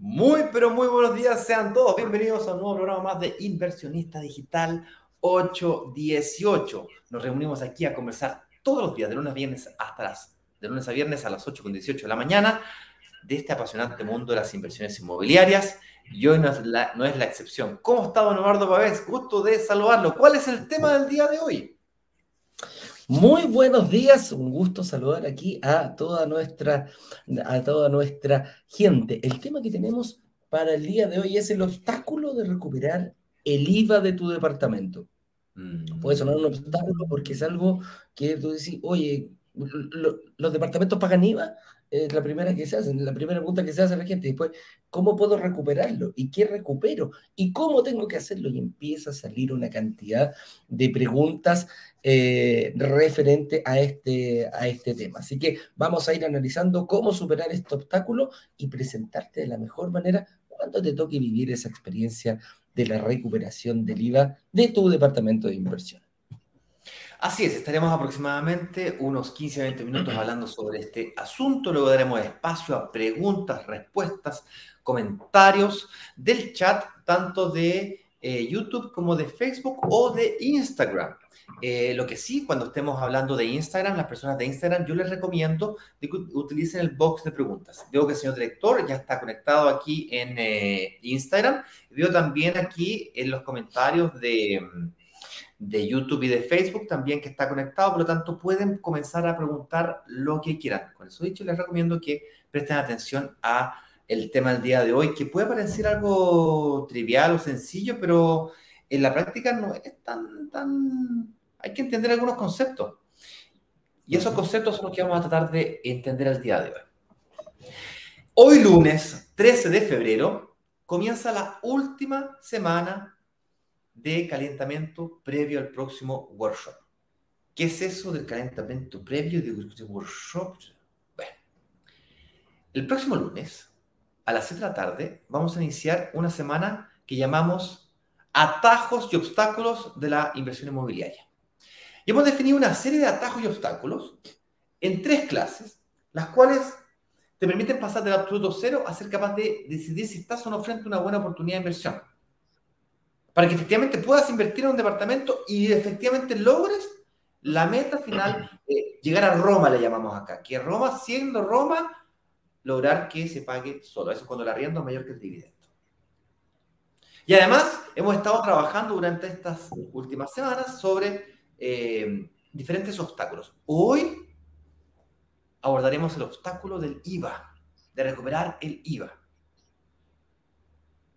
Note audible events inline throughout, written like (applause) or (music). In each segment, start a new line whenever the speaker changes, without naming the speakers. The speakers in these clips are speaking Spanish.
Muy, pero muy buenos días, sean todos bienvenidos a un nuevo programa más de Inversionista Digital 818. Nos reunimos aquí a conversar todos los días, de lunes a viernes hasta las, de lunes a viernes a las 8.18 de la mañana, de este apasionante mundo de las inversiones inmobiliarias. Y hoy no es la, no es la excepción. ¿Cómo está don Eduardo Pavés? Gusto de saludarlo. ¿Cuál es el tema del día de hoy?
Muy buenos días, un gusto saludar aquí a toda nuestra, a toda nuestra gente. El tema que tenemos para el día de hoy es el obstáculo de recuperar el IVA de tu departamento. Mm. Puede sonar un obstáculo porque es algo que tú decís, oye, los departamentos pagan IVA, es la primera que se hace, la primera pregunta que se hace a la gente. Después, ¿cómo puedo recuperarlo? ¿Y qué recupero? ¿Y cómo tengo que hacerlo? Y empieza a salir una cantidad de preguntas eh, referente a este, a este tema. Así que vamos a ir analizando cómo superar este obstáculo y presentarte de la mejor manera cuando te toque vivir esa experiencia de la recuperación del IVA de tu departamento de inversión.
Así es, estaremos aproximadamente unos 15 a 20 minutos hablando sobre este asunto. Luego daremos espacio a preguntas, respuestas, comentarios del chat, tanto de eh, YouTube como de Facebook o de Instagram. Eh, lo que sí, cuando estemos hablando de Instagram, las personas de Instagram, yo les recomiendo que utilicen el box de preguntas. Veo que el señor director ya está conectado aquí en eh, Instagram. Veo también aquí en los comentarios de, de YouTube y de Facebook también que está conectado. Por lo tanto, pueden comenzar a preguntar lo que quieran. Con eso dicho, les recomiendo que presten atención a el tema del día de hoy, que puede parecer algo trivial o sencillo, pero en la práctica no es tan, tan hay que entender algunos conceptos. Y esos conceptos son los que vamos a tratar de entender el día de hoy. Hoy lunes 13 de febrero comienza la última semana de calentamiento previo al próximo workshop. ¿Qué es eso del calentamiento previo de workshop? Bueno, el próximo lunes a las 7 de la tarde vamos a iniciar una semana que llamamos atajos y obstáculos de la inversión inmobiliaria. Y hemos definido una serie de atajos y obstáculos en tres clases, las cuales te permiten pasar del absoluto cero a ser capaz de decidir si estás o no frente a una buena oportunidad de inversión. Para que efectivamente puedas invertir en un departamento y efectivamente logres la meta final, de llegar a Roma le llamamos acá, que Roma, siendo Roma, lograr que se pague solo. Eso es cuando el arriendo es mayor que el dividendo. Y además, hemos estado trabajando durante estas últimas semanas sobre eh, diferentes obstáculos. Hoy abordaremos el obstáculo del IVA, de recuperar el IVA.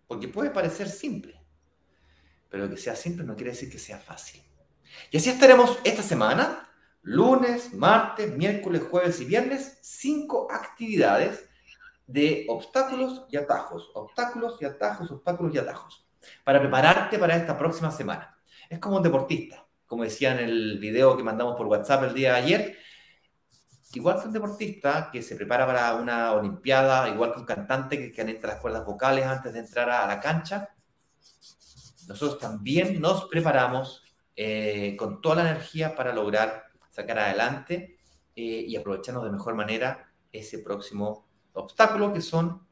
Porque puede parecer simple, pero que sea simple no quiere decir que sea fácil. Y así estaremos esta semana, lunes, martes, miércoles, jueves y viernes, cinco actividades de obstáculos y atajos, obstáculos y atajos, obstáculos y atajos, para prepararte para esta próxima semana. Es como un deportista como decía en el video que mandamos por WhatsApp el día de ayer, igual que un deportista que se prepara para una olimpiada, igual que un cantante que calienta las cuerdas vocales antes de entrar a la cancha, nosotros también nos preparamos eh, con toda la energía para lograr sacar adelante eh, y aprovecharnos de mejor manera ese próximo obstáculo que son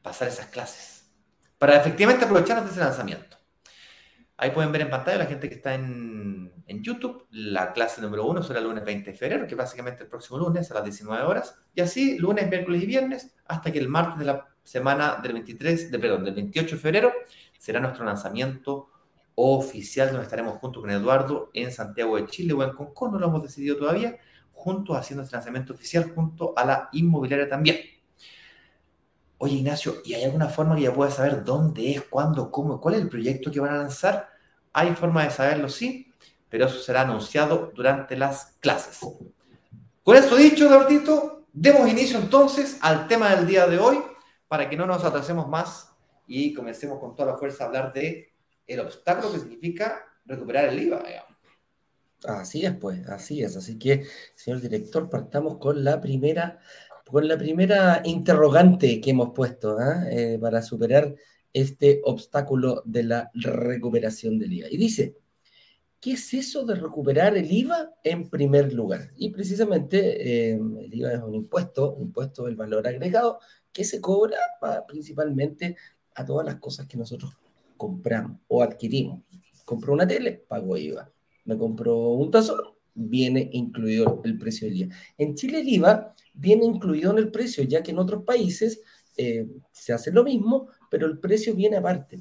pasar esas clases, para efectivamente aprovecharnos de ese lanzamiento. Ahí pueden ver en pantalla la gente que está en, YouTube, la clase número uno será el lunes 20 de febrero, que básicamente el próximo lunes a las 19 horas, y así lunes, miércoles y viernes, hasta que el martes de la semana del 23, de, perdón, del 28 de febrero, será nuestro lanzamiento oficial, donde estaremos junto con Eduardo en Santiago de Chile o en Concón, no lo hemos decidido todavía, juntos haciendo este lanzamiento oficial junto a la inmobiliaria también. Oye, Ignacio, ¿y hay alguna forma que ya pueda saber dónde es, cuándo, cómo, cuál es el proyecto que van a lanzar? Hay forma de saberlo, sí, pero eso será anunciado durante las clases. Con eso dicho, Eduardito, demos inicio entonces al tema del día de hoy para que no nos atrasemos más y comencemos con toda la fuerza a hablar de el obstáculo que significa recuperar el IVA.
Así es, pues, así es. Así que, señor director, partamos con la primera, con la primera interrogante que hemos puesto ¿ah? eh, para superar este obstáculo de la recuperación del IVA. Y dice, ¿qué es eso de recuperar el IVA en primer lugar? Y precisamente eh, el IVA es un impuesto, un impuesto del valor agregado que se cobra principalmente a todas las cosas que nosotros compramos o adquirimos. Compro una tele, pago IVA me compro un tazón, viene incluido el precio del IVA. En Chile el IVA viene incluido en el precio, ya que en otros países eh, se hace lo mismo, pero el precio viene aparte.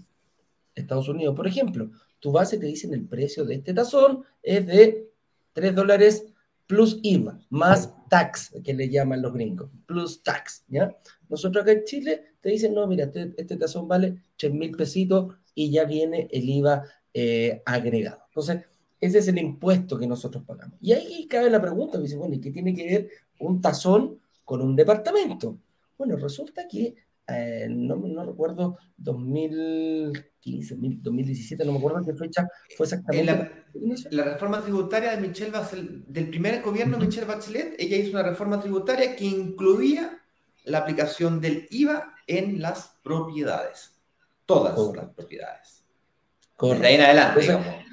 Estados Unidos, por ejemplo, tú vas y te dicen el precio de este tazón es de 3 dólares plus IVA, más tax, que le llaman los gringos, plus tax, ¿ya? Nosotros acá en Chile te dicen, no, mira, este, este tazón vale 3 mil pesitos y ya viene el IVA eh, agregado. Entonces, ese es el impuesto que nosotros pagamos. Y ahí cabe la pregunta, dice, bueno, ¿y qué tiene que ver un tazón con un departamento? Bueno, resulta que, eh, no, no, recuerdo, 2015, 2017, no me acuerdo qué fecha fue exactamente.
La, la, reforma tributaria de Michelle Bachelet, del primer gobierno de Michelle Bachelet, ella hizo una reforma tributaria que incluía la aplicación del IVA en las propiedades. Todas las propiedades.
Correcto. De ahí en adelante, digamos.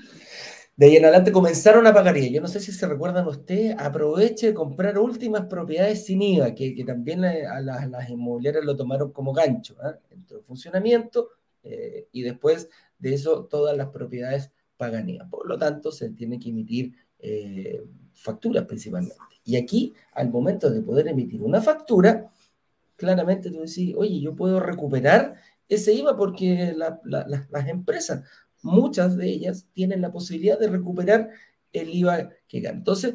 De ahí en adelante comenzaron a pagar y Yo no sé si se recuerdan ustedes, aproveche de comprar últimas propiedades sin IVA, que, que también a las, inmobiliarias lo tomaron como gancho. ¿eh? Entró en funcionamiento y después de eso todas las propiedades pagan IVA. Por lo tanto, se tiene que emitir eh, facturas principalmente. Y aquí, al momento de poder emitir una factura, claramente tú decís, oye, yo puedo recuperar ese IVA porque la, la, las empresas muchas de ellas tienen la posibilidad de recuperar el IVA que ganan. Entonces,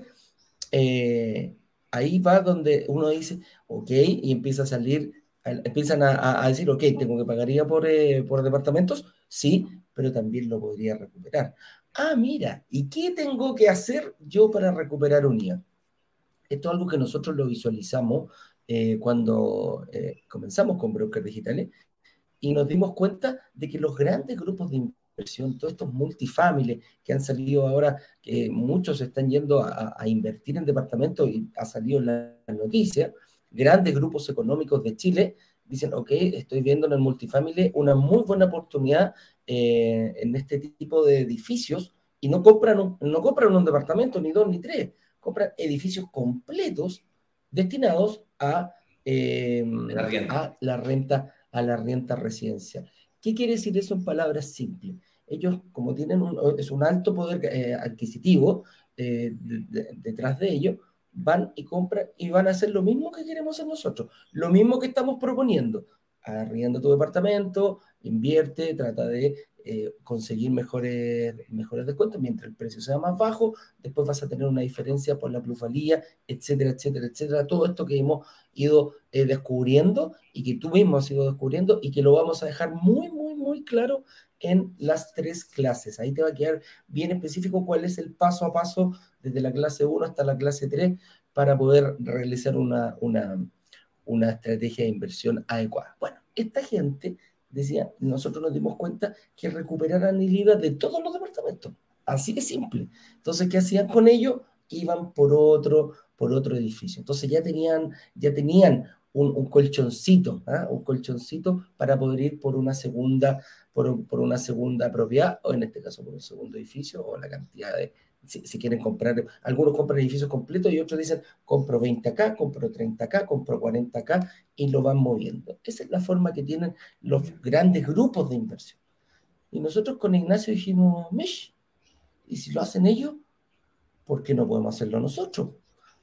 eh, ahí va donde uno dice, ok, y empieza a salir, empiezan a, decir, ok, tengo que pagar IVA por, eh, por departamentos, sí, pero también lo podría recuperar. Ah, mira, ¿y qué tengo que hacer yo para recuperar un IVA? Esto es algo que nosotros lo visualizamos eh, cuando comenzamos con brokers digitales y nos dimos cuenta de que los grandes grupos de todos estos multifamily que han salido ahora, que muchos están yendo a, invertir en departamentos y ha salido en la, noticia, grandes grupos económicos de Chile dicen, ok, estoy viendo en el multifamily una muy buena oportunidad eh, en este tipo de edificios y no compran, un, no compran un departamento, ni dos, ni tres, compran edificios completos destinados a, eh, a la renta a la renta residencial. ¿Qué quiere decir eso en palabras simples? ellos, como tienen un, es un alto poder eh, adquisitivo eh, detrás de ellos, van y compran y van a hacer lo mismo que queremos hacer nosotros, lo mismo que estamos proponiendo. Arrienda tu departamento, invierte, trata de eh, conseguir mejores, mejores descuentos mientras el precio sea más bajo, después vas a tener una diferencia por la plusvalía, etcétera, etcétera, etcétera. Todo esto que hemos ido descubriendo y que tú mismo has ido descubriendo y que lo vamos a dejar muy, muy, muy claro en las tres clases. Ahí te va a quedar bien específico cuál es el paso a paso desde la clase 1 hasta la clase 3 para poder realizar una, una, una estrategia de inversión adecuada. Bueno, esta gente decía, nosotros nos dimos cuenta que recuperaran el IVA de todos los departamentos. Así de simple. Entonces, ¿qué hacían con ello? Iban por otro, por otro edificio. Entonces ya tenían, ya tenían un, colchoncito, ¿ah? un colchoncito para poder ir por una segunda, por, por, una segunda propiedad, o en este caso por un segundo edificio, o la cantidad de, si, quieren comprar, algunos compran edificios completos y otros dicen, compro 20 acá, compro 30 acá, compro 40 acá, y lo van moviendo. Esa es la forma que tienen los grandes grupos de inversión. Y nosotros con Ignacio dijimos, Mish, y si lo hacen ellos, ¿por qué no podemos hacerlo nosotros?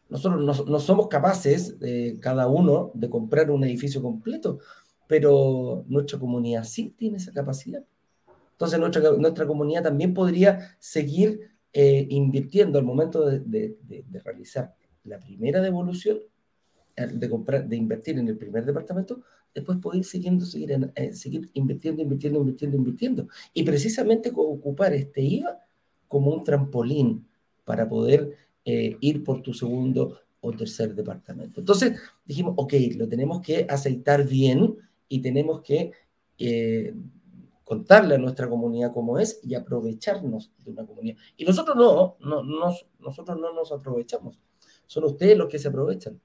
Nosotros no, somos capaces, cada uno, de comprar un edificio completo, pero nuestra comunidad sí tiene esa capacidad. Entonces nuestra, nuestra comunidad también podría seguir eh, invirtiendo al momento de, realizar la primera devolución, de, comprar, de invertir en el primer departamento, después poder siguiendo, seguir, eh, seguir invirtiendo, invirtiendo, invirtiendo, invirtiendo. Y precisamente ocupar este IVA como un trampolín para poder eh, ir por tu segundo o tercer departamento. Entonces dijimos, ok, lo tenemos que aceitar bien y tenemos que eh, contarle a nuestra comunidad cómo es y aprovecharnos de una comunidad. Y nosotros no, no, nosotros no nos aprovechamos. Son ustedes los que se aprovechan,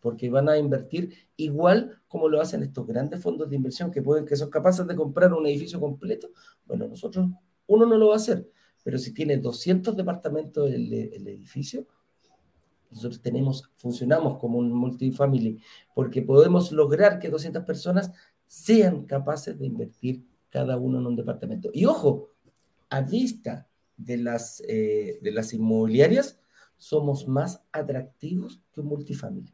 porque van a invertir igual como lo hacen estos grandes fondos de inversión que pueden, que son capaces de comprar un edificio completo. Bueno, nosotros, uno no lo va a hacer, pero si tiene 200 departamentos el, el edificio, nosotros tenemos, funcionamos como un multifamily, porque podemos lograr que 200 personas sean capaces de invertir cada uno en un departamento. Y ojo, a vista de las, eh, de las inmobiliarias, somos más atractivos que un multifamily.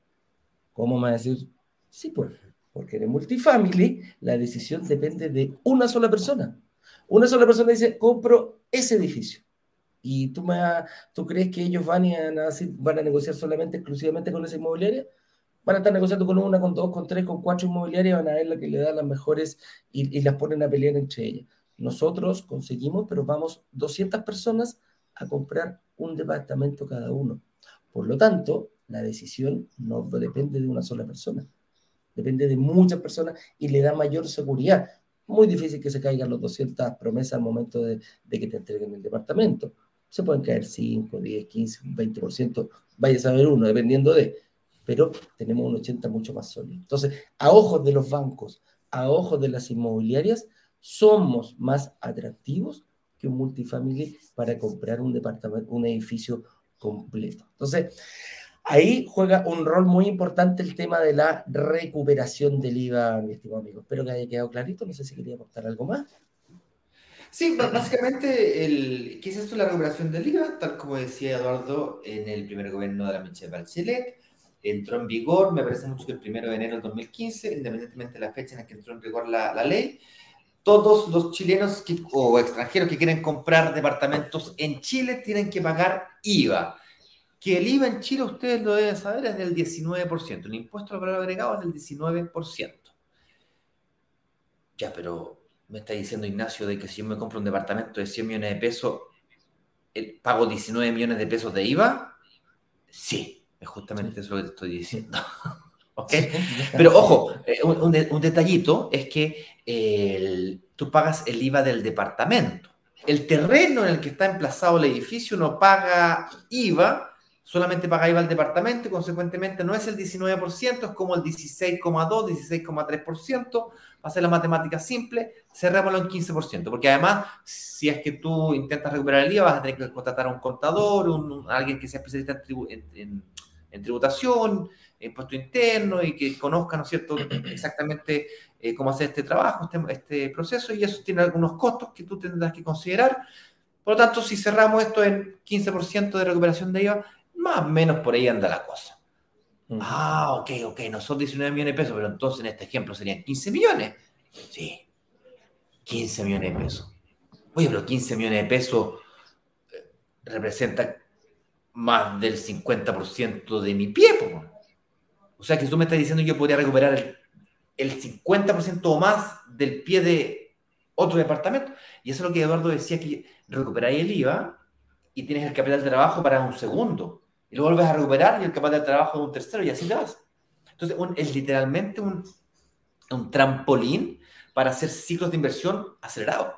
¿Cómo me decir? Sí, pues, porque en el multifamily la decisión depende de una sola persona. Una sola persona dice, compro ese edificio. Y tú, me, tú crees que ellos van a, van a negociar solamente, exclusivamente con esa inmobiliaria? Van a estar negociando con una, con dos, con tres, con cuatro inmobiliarias, van a ver la que le da las mejores y, las ponen a pelear entre ellas. Nosotros conseguimos, pero vamos 200 personas a comprar un departamento cada uno. Por lo tanto, la decisión no depende de una sola persona, depende de muchas personas y le da mayor seguridad. Muy difícil que se caigan los 200 promesas al momento de, de que te entreguen el departamento. Se pueden caer 5, 10, 15, 20%, vaya a saber uno, dependiendo de pero tenemos un 80 mucho más sólido. Entonces, a ojos de los bancos, a ojos de las inmobiliarias, somos más atractivos que un multifamily para comprar un departamento, un edificio completo. Entonces, ahí juega un rol muy importante el tema de la recuperación del IVA, mi estimado amigo. Espero que haya quedado clarito. No sé si quería aportar algo más.
Sí, básicamente, el, ¿qué es esto la recuperación del IVA? Tal como decía Eduardo en el primer gobierno de la Michelle Bachelet, entró en vigor, me parece mucho que el primero de enero del 2015, independientemente de la fecha en la que entró en vigor la, la ley, todos los chilenos o extranjeros que quieren comprar departamentos en Chile tienen que pagar IVA. Que el IVA en Chile, ustedes lo deben saber, es del 19%. El impuesto al valor agregado es del 19%. Ya, pero me está diciendo Ignacio de que si yo me compro un departamento de 100 millones de pesos, ¿pago 19 millones de pesos de IVA? Sí. Es justamente eso que te estoy diciendo. (laughs) Pero ojo, eh, un, detallito es que tú pagas el IVA del departamento. El terreno en el que está emplazado el edificio no paga IVA, solamente paga IVA el departamento y consecuentemente no es el 19%, es como el 16,2, 16,3%. Va a ser la matemática simple, cerrémoslo en 15%, porque además, si es que tú intentas recuperar el IVA, vas a tener que contratar a un contador, un, alguien que sea especialista en en tributación, impuesto interno y que conozcan, ¿no es cierto?, (clears throat) exactamente eh, cómo hacer este trabajo, este, este, proceso, y eso tiene algunos costos que tú tendrás que considerar. Por lo tanto, si cerramos esto en 15% de recuperación de IVA, más o menos por ahí anda la cosa. Ah, ok, ok, no son 19 millones de pesos, pero entonces en este ejemplo serían 15 millones. Sí, 15 millones de pesos. Oye, pero 15 millones de pesos eh, representa más del 50% de mi pie. O sea que tú me estás diciendo que yo podría recuperar el, 50% o más del pie de otro departamento. Y eso es lo que Eduardo decía, que recuperáis el IVA y tienes el capital de trabajo para un segundo. Y lo vuelves a recuperar y el capital de trabajo de un tercero y así te vas. Entonces es literalmente un, un trampolín para hacer ciclos de inversión acelerados.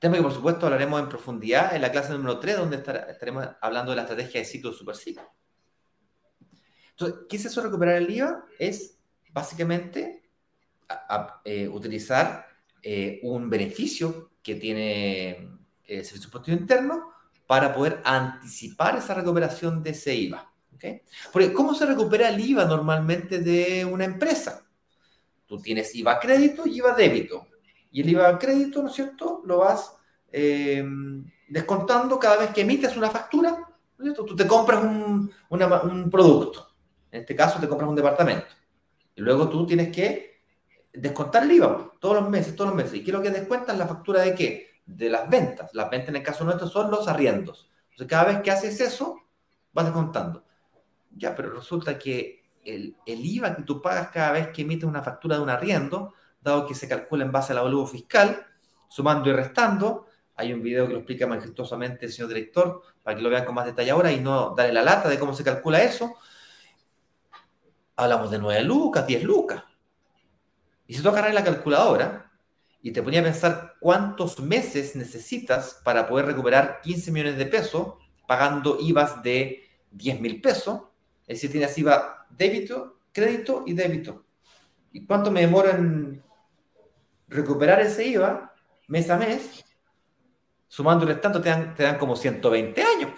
Tema que por supuesto hablaremos en profundidad en la clase número 3, donde estaremos hablando de la estrategia de ciclo superciclo. Entonces, ¿qué es eso recuperar el IVA? Es básicamente eh, utilizar eh, un beneficio que tiene eh, el Servicio Impuesto Interno para poder anticipar esa recuperación de ese IVA. ¿okay? Porque, ¿cómo se recupera el IVA normalmente de una empresa? Tú tienes IVA crédito y IVA débito. Y el IVA crédito, ¿no es cierto?, lo vas eh, descontando cada vez que emites una factura, ¿no es cierto? Tú te compras un, un producto, en este caso te compras un departamento, y luego tú tienes que descontar el IVA todos los meses, todos los meses. ¿Y qué es lo que descuentas? La factura de qué? De las ventas. Las ventas en el caso nuestro son los arriendos. Entonces, cada vez que haces eso, vas descontando. Ya, pero resulta que el, el IVA que tú pagas cada vez que emites una factura de un arriendo dado que se calcula en base al valor fiscal, sumando y restando. Hay un video que lo explica majestuosamente el señor director para que lo vean con más detalle ahora y no darle la lata de cómo se calcula eso. Hablamos de 9 lucas, 10 lucas. Y si tú agarras la calculadora y te ponía a pensar cuántos meses necesitas para poder recuperar 15 millones de pesos pagando IVAs de 10 mil pesos. Es decir, tienes IVA débito, crédito y débito. ¿Y cuánto me demora en recuperar ese IVA mes a mes? Sumándole tanto, te dan, te dan como 120 años.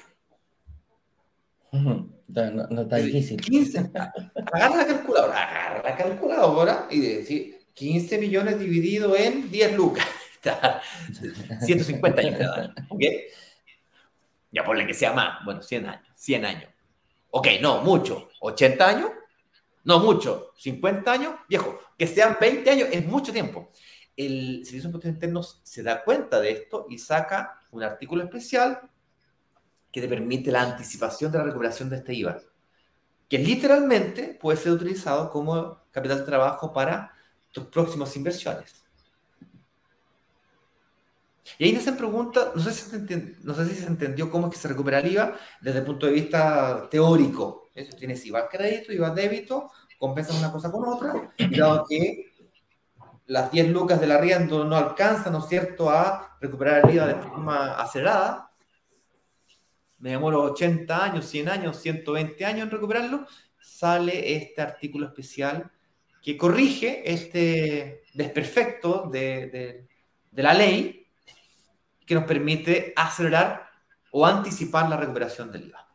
No, está difícil.
15, agarra la calculadora, agarra la calculadora y decir 15 millones dividido en 10 lucas. (laughs) 150 años ¿Ok? Ya ponle que sea más. Bueno, 100 años. 100 años. Ok, no, mucho. ¿80 años? No, mucho. ¿50 años? Viejo, que sean 20 años es mucho tiempo. El Servicio de Impuestos Internos se da cuenta de esto y saca un artículo especial que te permite la anticipación de la recuperación de este IVA, que literalmente puede ser utilizado como capital de trabajo para tus próximas inversiones. Y ahí hacen preguntas, no sé, si no sé si se entendió cómo es que se recupera el IVA desde el punto de vista teórico. Eso tienes IVA crédito, IVA débito, compensas una cosa con otra, y dado que las 10 lucas del arriendo no alcanzan, ¿no es cierto?, a recuperar el IVA de forma acelerada, me demoro 80 años, 100 años, 120 años en recuperarlo, sale este artículo especial que corrige este desperfecto de, la ley que nos permite acelerar o anticipar la recuperación del IVA.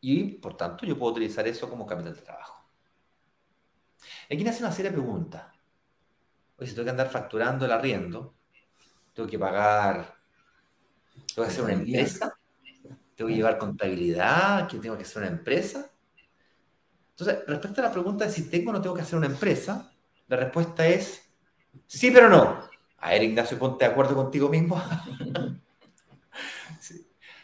Y, por tanto, yo puedo utilizar eso como capital de trabajo. Aquí me hace una serie de preguntas. Oye, si tengo que andar facturando el arriendo, tengo que pagar ¿Tengo que hacer una empresa? ¿Tengo que llevar contabilidad? ¿Qué tengo que hacer una empresa? Entonces, respecto a la pregunta de si tengo o no tengo que hacer una empresa, la respuesta es sí, pero no. A ver, Ignacio, ponte de acuerdo contigo mismo. (laughs)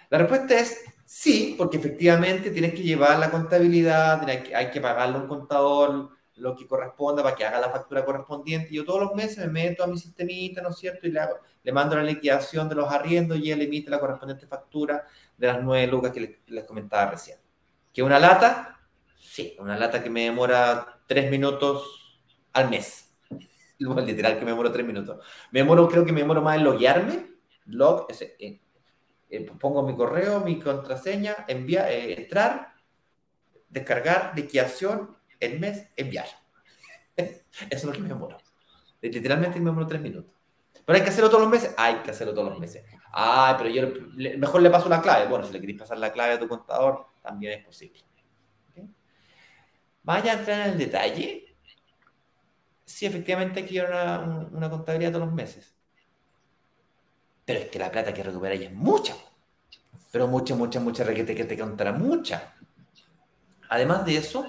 La respuesta es sí, porque efectivamente tienes que llevar la contabilidad, hay que pagarle a un contador, lo que corresponda para que haga la factura correspondiente. Yo todos los meses me meto a mi sistemita, ¿no es cierto? Y le, hago, le mando la liquidación de los arriendos y él emite la correspondiente factura de las nueve lucas que les, comentaba recién. ¿Que una lata? Sí, una lata que me demora tres minutos al mes. (laughs) Literal que me demoro tres minutos. Me demoro, creo que me demoro más en loguearme. Log, eh, eh, pongo mi correo, mi contraseña, enviar, eh, entrar, descargar, liquidación, el mes, enviar. (laughs) Eso es lo que me demoro. Literalmente me demoro tres minutos. Pero hay que hacerlo todos los meses. Hay que hacerlo todos los meses. Ay, pero yo mejor le paso la clave. Bueno, si le queréis pasar la clave a tu contador, también es posible. Vaya a entrar en el detalle. Sí, efectivamente hay llevar una, contabilidad todos los meses. Pero es que la plata que recuperáis es mucha. Pero mucha, mucha, mucha requete que te contará mucha. Además de eso,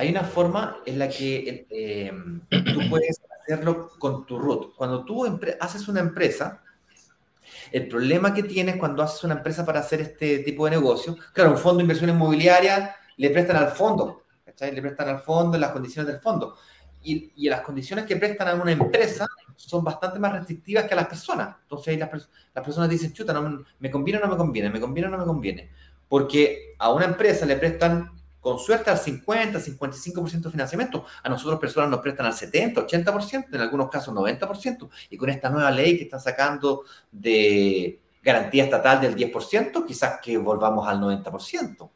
hay una forma en la que eh, tú puedes hacerlo con tu root. Cuando tú haces una empresa, el problema que tienes cuando haces una empresa para hacer este tipo de negocio, claro, un fondo de inversión inmobiliaria le prestan al fondo, ¿cachai? Le prestan al fondo las condiciones del fondo. Y, y, las condiciones que prestan a una empresa son bastante más restrictivas que a las personas. Entonces las, las personas dicen, chuta, no, ¿me conviene o no me conviene? ¿Me conviene o no me conviene? Porque a una empresa le prestan con suerte al 50, 55% de financiamiento. A nosotros personas nos prestan al 70, 80%, en algunos casos 90%. Y con esta nueva ley que están sacando de garantía estatal del 10%, quizás que volvamos al 90%.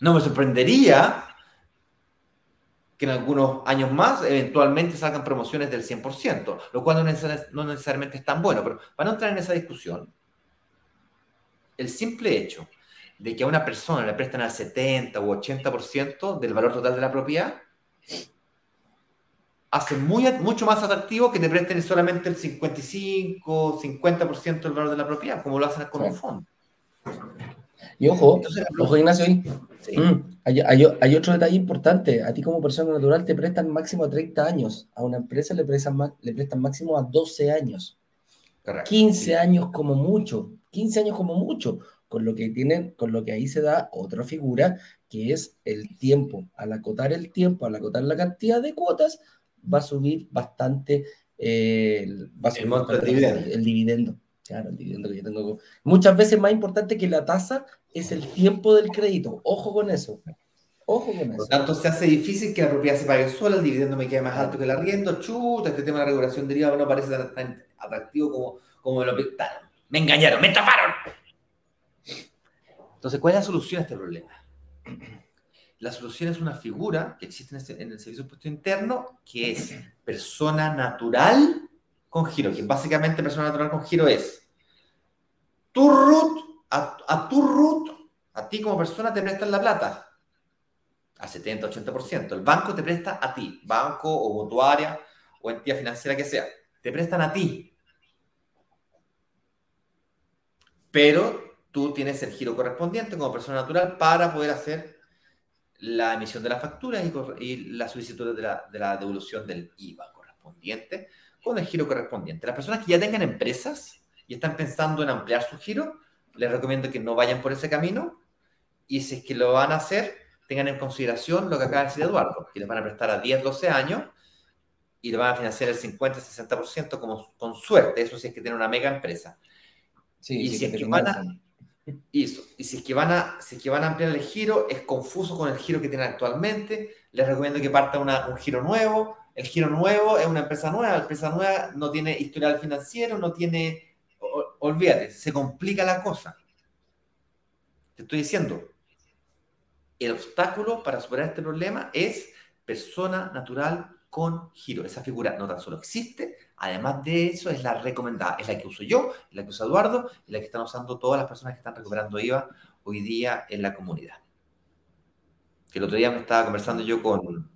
No me sorprendería que en algunos años más eventualmente salgan promociones del 100%, lo cual no necesariamente es tan bueno, pero para no entrar en esa discusión, el simple hecho de que a una persona le prestan al 70 u 80% del valor total de la propiedad, hace muy, mucho más atractivo que te presten solamente el 55, 50% del valor de la propiedad, como lo hacen con un fondo.
Y ojo, ojo Ignacio, mm, hay, otro detalle importante. A ti como persona natural te prestan máximo a 30 años. A una empresa le prestan, le prestan máximo a 12 años. 15 años como mucho. 15 años como mucho con lo que tienen, con lo que ahí se da otra figura, que es el tiempo. Al acotar el tiempo, al acotar la cantidad de cuotas, va a subir bastante, eh, va a subir el, dividendo. Claro, el dividendo que yo tengo. Muchas veces más importante que la tasa es el tiempo del crédito. Ojo con eso.
Ojo con eso. Por lo tanto, se hace difícil que la propiedad se pague sola, el dividendo me quede más alto que el arriendo. Chuta, este tema de la regulación derivada no parece tan, atractivo como, como me lo pintaron. Me engañaron, me estafaron. Entonces, ¿cuál es la solución a este problema? (clears throat) La solución es una figura que existe en, este, el servicio de impuesto interno, que es persona natural con giro, que básicamente persona natural con giro es tu root, a, tu root, a ti como persona te prestan la plata, a 70, 80%. El banco te presta a ti, banco o mutuaria o entidad financiera que sea, te prestan a ti. Pero tú tienes el giro correspondiente como persona natural para poder hacer la emisión de la factura y, la solicitud de la, devolución del IVA correspondiente con el giro correspondiente. Las personas que ya tengan empresas y están pensando en ampliar su giro, les recomiendo que no vayan por ese camino y si es que lo van a hacer, tengan en consideración lo que acaba de decir Eduardo, que les van a prestar a 10, 12 años y le van a financiar el 50, 60% como, con suerte, eso sí es que tiene una mega empresa. Sí, y si es que van a, y, y si es, que van a, si es que van a ampliar el giro, es confuso con el giro que tienen actualmente. Les recomiendo que parta un giro nuevo. El giro nuevo es una empresa nueva. La empresa nueva no tiene historial financiero, no tiene. olvídate, se complica la cosa. Te estoy diciendo, el obstáculo para superar este problema es persona natural con giro. Esa figura no tan solo existe, además de eso es la recomendada, es la que uso yo, es la que usa Eduardo y la que están usando todas las personas que están recuperando IVA hoy día en la comunidad. El otro día me estaba conversando yo con,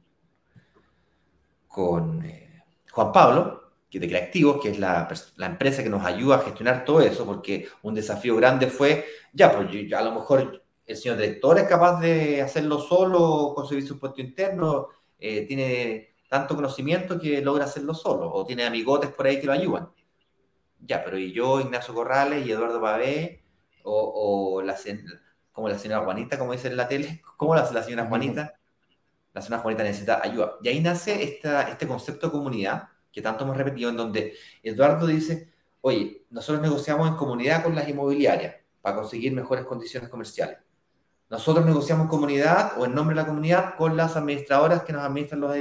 con eh, Juan Pablo, que de Creativos, que es la, empresa que nos ayuda a gestionar todo eso, porque un desafío grande fue, ya, pues a lo mejor el señor director es capaz de hacerlo solo con de impuesto interno, eh, tiene tanto conocimiento que logra hacerlo solo, o tiene amigotes por ahí que lo ayudan. Ya, pero y yo, Ignacio Corrales y Eduardo Babé, o, la, como la señora Juanita, como dice en la tele, ¿cómo la la señora Juanita? La señora Juanita necesita ayuda. Y ahí nace esta, este concepto de comunidad, que tanto hemos repetido, en donde Eduardo dice, oye, nosotros negociamos en comunidad con las inmobiliarias para conseguir mejores condiciones comerciales. Nosotros negociamos comunidad o en nombre de la comunidad con las administradoras que nos administran los,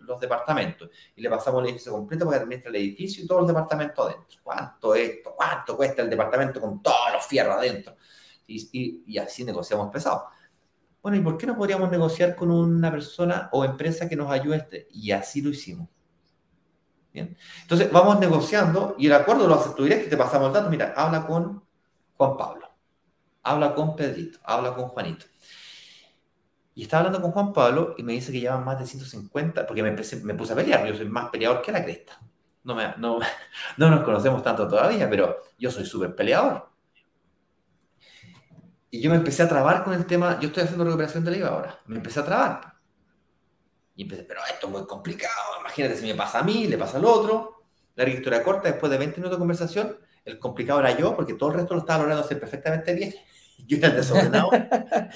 los, departamentos y le pasamos el edificio completo para que administre el edificio y todo el departamento adentro. ¿Cuánto esto? ¿Cuánto cuesta el departamento con todos los fierros adentro? Y, y, así negociamos pesado. Bueno, ¿y por qué no podríamos negociar con una persona o empresa que nos ayude? Este? Y así lo hicimos. Bien. Entonces, vamos negociando y el acuerdo lo haces tú directo y te pasamos el dato. Mira, habla con Juan Pablo habla con Pedrito, habla con Juanito. Y estaba hablando con Juan Pablo y me dice que llevan más de 150, porque me, me puse a pelear, yo soy más peleador que la cresta. No, me, no, (laughs) no nos conocemos tanto todavía, pero yo soy súper peleador. Y yo me empecé a trabar con el tema, yo estoy haciendo recuperación de IVA ahora, me empecé a trabar. Y empecé, pero esto es muy complicado, imagínate si me pasa a mí, le pasa al otro. La historia corta, después de 20 minutos de conversación, el complicado era yo, porque todo el resto lo estaba logrando hacer perfectamente bien. (laughs) Yo era el desordenado.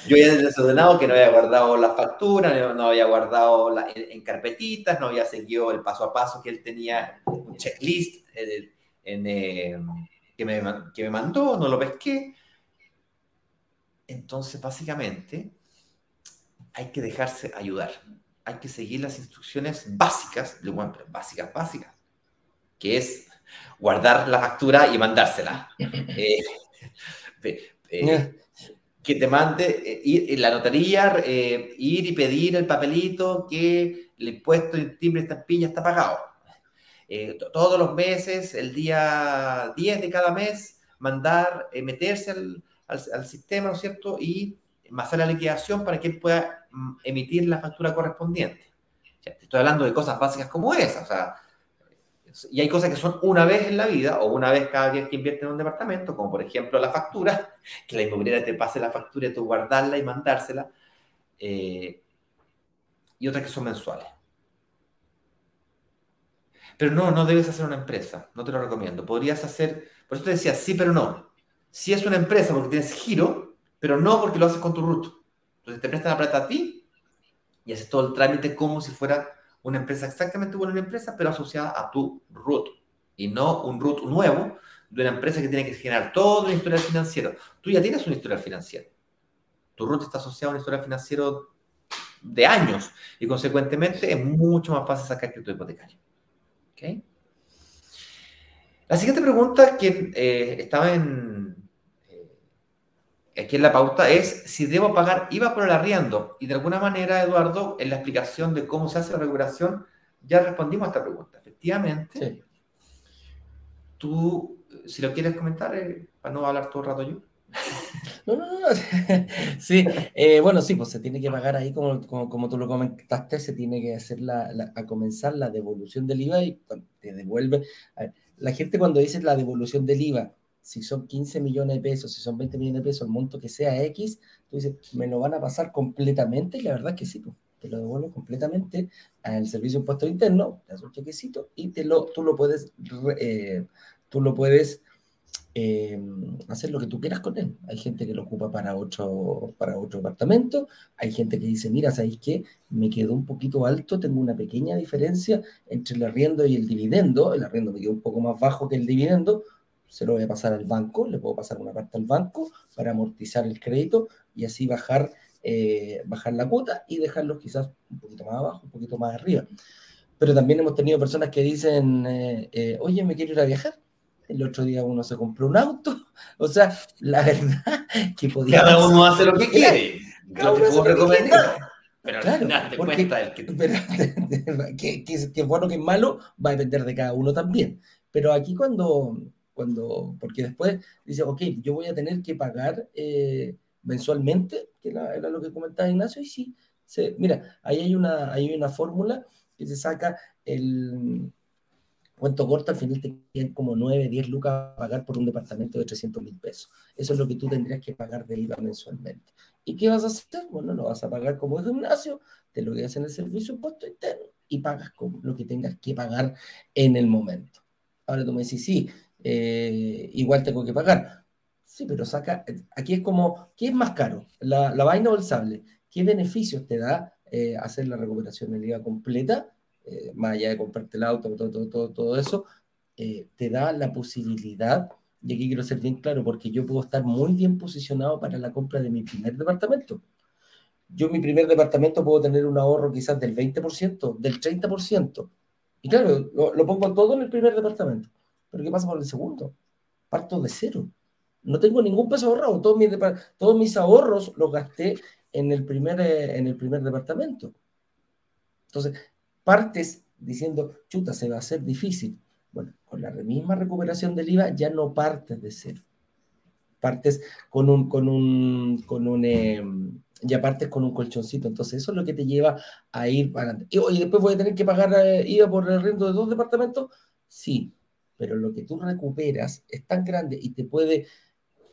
yo era el desordenado que no había guardado la factura, no había guardado en, carpetitas, no había seguido el paso a paso que él tenía, un checklist eh, eh, que, me, que me mandó, no lo pesqué. Entonces, básicamente, hay que dejarse ayudar. Hay que seguir las instrucciones básicas, bueno, básicas, básicas, que es guardar la factura y mandársela. (laughs) Eh, (laughs) eh, que te mande, eh, ir en la notaría, ir y pedir el papelito que el impuesto de timbre estampilla está pagado. todos los meses, el día 10 de cada mes, mandar, meterse al, al, sistema, ¿no es cierto? Y hacer la liquidación para que él pueda mm, emitir la factura correspondiente. te estoy hablando de cosas básicas como esas, o sea, y hay cosas que son una vez en la vida o una vez cada vez que invierte en un departamento, como por ejemplo la factura, (laughs) que la inmobiliaria te pase la factura y tú guardarla y mandársela. Eh, y otras que son mensuales. Pero no, no debes hacer una empresa, no te lo recomiendo. Podrías hacer, por eso te decía sí, pero no. Si es una empresa porque tienes giro, pero no porque lo haces con tu root. Entonces te prestan la plata a ti y haces todo el trámite como si fuera una empresa exactamente igual una empresa, pero asociada a tu root y no un root nuevo de una empresa que tiene que generar todo un historial financiero. Tú ya tienes un historial financiero. Tu root está asociado a un historial financiero de años y consecuentemente es mucho más fácil sacar crédito hipotecario. ¿Okay? La siguiente pregunta que eh, estaba en, aquí en la pauta es si debo pagar IVA por el arriendo. Y de alguna manera, Eduardo, en la explicación de cómo se hace la recuperación, ya respondimos a esta pregunta. Efectivamente, tú, si lo quieres comentar, eh, para no hablar todo el rato yo. (laughs)
No, no, no. (laughs) Sí, bueno, sí, pues se tiene que pagar ahí, como, como, tú lo comentaste, se tiene que hacer la, a comenzar la devolución del IVA y te devuelve la gente cuando dice la devolución del IVA, si son 15 millones de pesos, si son 20 millones de pesos, el monto que sea X, tú dices, me lo van a pasar completamente, y la verdad es que sí, pues, te lo devuelven completamente al servicio de impuesto interno, te das un chequecito y te lo, tú lo puedes, eh, tú lo puedes eh, hacer lo que tú quieras con él. Hay gente que lo ocupa para otro, para otro departamento, hay gente que dice, mira, ¿sabéis qué? Me quedó un poquito alto, tengo una pequeña diferencia entre el arriendo y el dividendo, el arriendo me quedó un poco más bajo que el dividendo, se lo voy a pasar al banco, le puedo pasar una parte al banco para amortizar el crédito y así bajar, eh, bajar la cuota y dejarlos quizás un poquito más abajo, un poquito más arriba. Pero también hemos tenido personas que dicen, eh, oye, me quiero ir a viajar el otro día uno se compró un auto. (laughs) O sea, la verdad (laughs) que podía.
Cada uno hace lo que quiere. Cada uno te puedo Pero al final te cuenta el que tú. Pero, (laughs)
que, que, que, es bueno que es malo va a depender de cada uno también. Pero aquí cuando, cuando porque después dice, ok, yo voy a tener que pagar eh, mensualmente, que era, lo que comentaba Ignacio, y sí, mira, ahí hay una, hay una fórmula que se saca el, cuento corto, al final te quedan como 9, 10 lucas a pagar por un departamento de 300 mil pesos. Eso es lo que tú tendrías que pagar de IVA mensualmente. ¿Y qué vas a hacer? Bueno, lo vas a pagar como gimnasio, te lo quedas en el servicio impuesto interno y pagas con lo que tengas que pagar en el momento. Ahora tú me decís, sí, eh, igual tengo que pagar. Sí, pero saca, aquí es como, ¿qué es más caro? ¿La, la vaina o el sable? ¿Qué beneficios te da eh, hacer la recuperación del IVA completa? Eh, más allá de comprarte el auto, todo, todo, todo, todo eso, eh, te da la posibilidad, y aquí quiero ser bien claro, porque yo puedo estar muy bien posicionado para la compra de mi primer departamento. Yo mi primer departamento puedo tener un ahorro quizás del 20%, del 30%. Y claro, lo, pongo todo en el primer departamento. Pero ¿qué pasa con el segundo? Parto de cero. No tengo ningún peso ahorrado. Todos mis, todos mis ahorros los gasté en el primer, eh, en el primer departamento. Entonces, partes diciendo, chuta, se va a hacer difícil. Bueno, con la misma recuperación del IVA ya no partes de cero. Partes con un, con un, con un, em, ya partes con un colchoncito. Entonces, eso es lo que te lleva a ir pagando. Y oye, después voy a tener que pagar eh, IVA por el rento de dos departamentos. Sí, pero lo que tú recuperas es tan grande y te puede,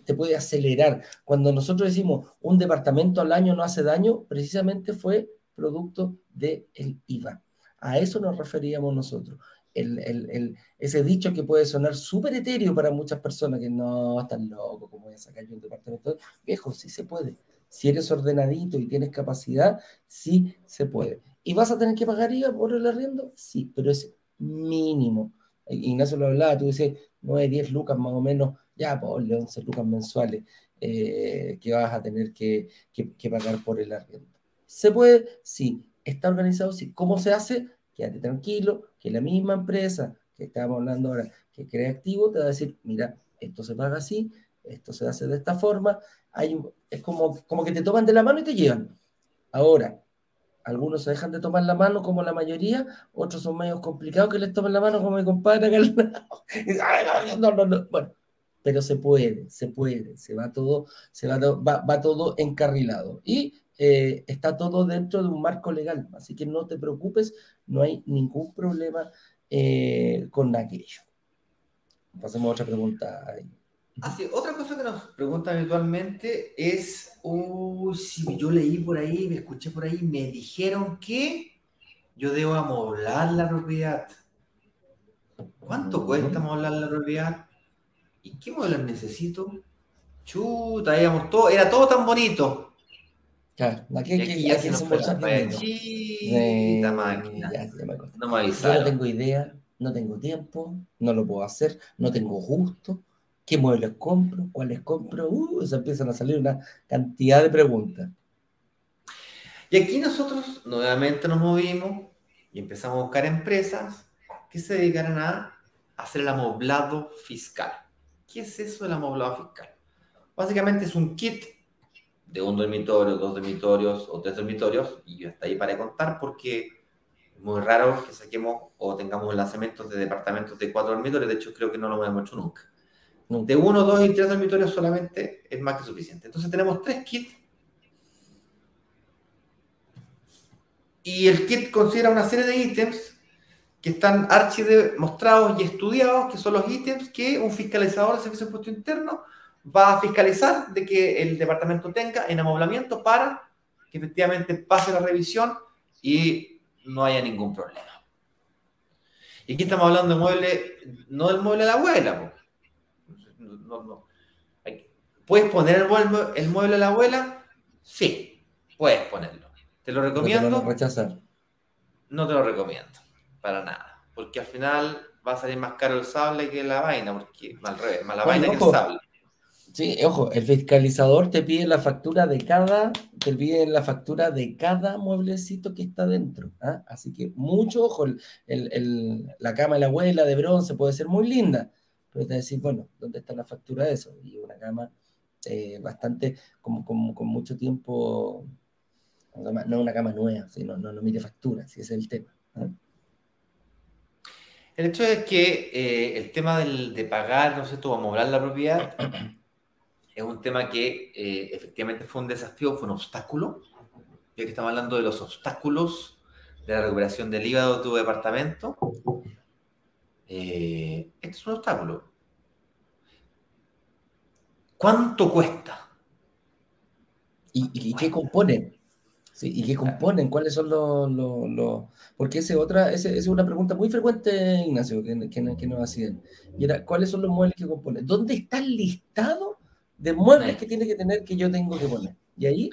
te puede acelerar. Cuando nosotros decimos un departamento al año no hace daño, precisamente fue producto del el IVA. A eso nos referíamos nosotros. ese dicho que puede sonar súper etéreo para muchas personas, que no, están locos, como voy a sacar yo un departamento? Viejo, sí se puede. Si eres ordenadito y tienes capacidad, sí se puede. ¿Y vas a tener que pagar IVA por el arriendo? Sí, pero es mínimo. Ignacio lo hablaba, tú dices 9, 10 lucas más o menos, ya ponle 11 lucas mensuales eh, que vas a tener que, que pagar por el arriendo. ¿Se puede? Sí está organizado así. ¿Cómo se hace? Quédate tranquilo, que la misma empresa que estábamos hablando ahora, que crea activo, te va a decir, mira, esto se paga así, esto se hace de esta forma. Hay es como, como que te toman de la mano y te llevan. Ahora, algunos se dejan de tomar la mano como la mayoría, otros son medios complicados que les tomen la mano como mi compadre acá al lado. No, no, no. Bueno, pero se puede, se puede, se va todo, se va, va, va todo encarrilado. Y eh, está todo dentro de un marco legal, así que no te preocupes, no hay ningún problema eh, con aquello. Pasemos a otra pregunta.
Otra cosa que nos preguntan habitualmente es, si yo leí por ahí, me escuché por ahí, me dijeron que yo debo amoblar la propiedad. ¿Cuánto cuesta amoblar la propiedad? ¿Y qué modelos necesito? Chuta, íbamos todo, era todo tan bonito.
Claro, aquí, aquí, aquí,
no
No me Yo no tengo idea, no tengo tiempo, no lo puedo hacer, no tengo gusto. ¿Qué muebles compro? ¿Cuáles compro? Uh, se empiezan a salir una cantidad de preguntas.
Y aquí nosotros nuevamente nos movimos y empezamos a buscar empresas que se dedicaran a hacer el amoblado fiscal. ¿Qué es eso del amoblado fiscal? Básicamente es un kit de un dormitorio, dos dormitorios o tres dormitorios, y hasta ahí para contar porque es muy raro que saquemos o tengamos lanzamientos de departamentos de cuatro dormitorios, de hecho creo que no lo hemos hecho nunca. De uno, dos y tres dormitorios solamente es más que suficiente. Entonces tenemos tres kits y el kit considera una serie de ítems que están mostrados y estudiados, que son los ítems que un fiscalizador de servicio de impuesto interno va a fiscalizar de que el departamento tenga en amoblamiento para que efectivamente pase la revisión y no haya ningún problema. Y aquí estamos hablando de mueble, no del mueble de la abuela. ¿Puedes poner el mueble, el mueble de la abuela? Sí, puedes ponerlo. ¿Te lo recomiendo? No
rechazar.
No te lo recomiendo, para nada. Porque al final va a salir más caro el sable que la vaina, porque al revés, más la vaina que el sable.
Sí, ojo, el fiscalizador te pide la factura de cada, te pide la factura de cada mueblecito que está dentro. ¿ah? Así que mucho ojo, la cama de la abuela de bronce puede ser muy linda, pero te decir, bueno, ¿dónde está la factura de eso? Y una cama eh, bastante, como, con mucho tiempo, no una cama nueva, sino no, no, mire factura, si ese es el tema.
El hecho es que eh, el tema de pagar, no sé, tú, amoblar la propiedad, (coughs) es un tema que eh, efectivamente fue un desafío, fue un obstáculo, ya que estamos hablando de los obstáculos de la recuperación del IVA de tu departamento. Eh, este es un obstáculo. ¿Cuánto cuesta?
¿Y, qué componen? ¿Y qué componen? ¿Cuáles son los, Porque esa otra, esa es una pregunta muy frecuente, Ignacio, que, que, nos hacían. Y era, ¿cuáles son los muebles que componen? ¿Dónde está el listado de muebles que tiene que tener que yo tengo que poner. Y ahí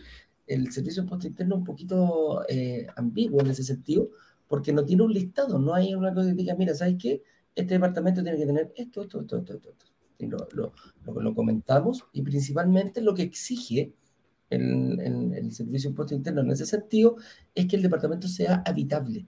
el servicio de impuesto interno es un poquito eh, ambiguo en ese sentido, porque no tiene un listado, no hay una cosa que diga, mira, ¿sabes qué? Este departamento tiene que tener esto, esto, esto, esto, esto. Y lo, lo, lo, comentamos y principalmente lo que exige el, el, servicio de impuesto interno en ese sentido es que el departamento sea habitable.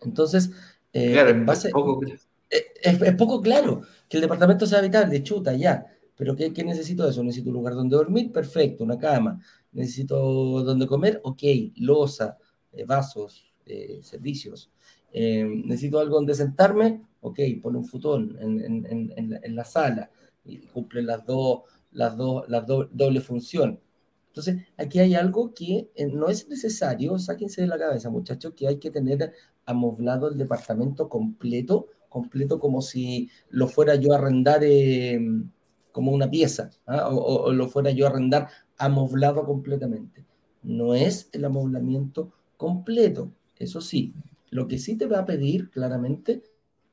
Entonces,
eh, en base,
eh, es, es, poco claro que el departamento sea habitable, chuta, ya pero ¿qué, necesito de eso? Necesito un lugar donde dormir, perfecto, una cama. Necesito donde comer, ok, losa, eh, vasos, eh, servicios. Eh, necesito algo donde sentarme, ok, pone un futón en, la, sala y cumple las dos, las dos, las doble función. Entonces, aquí hay algo que no es necesario, sáquense de la cabeza, muchachos, que hay que tener amoblado el departamento completo, completo como si lo fuera yo a arrendar como una pieza, ¿ah? o, lo fuera yo a arrendar amoblado completamente. No es el amoblamiento completo, eso sí. Lo que sí te va a pedir claramente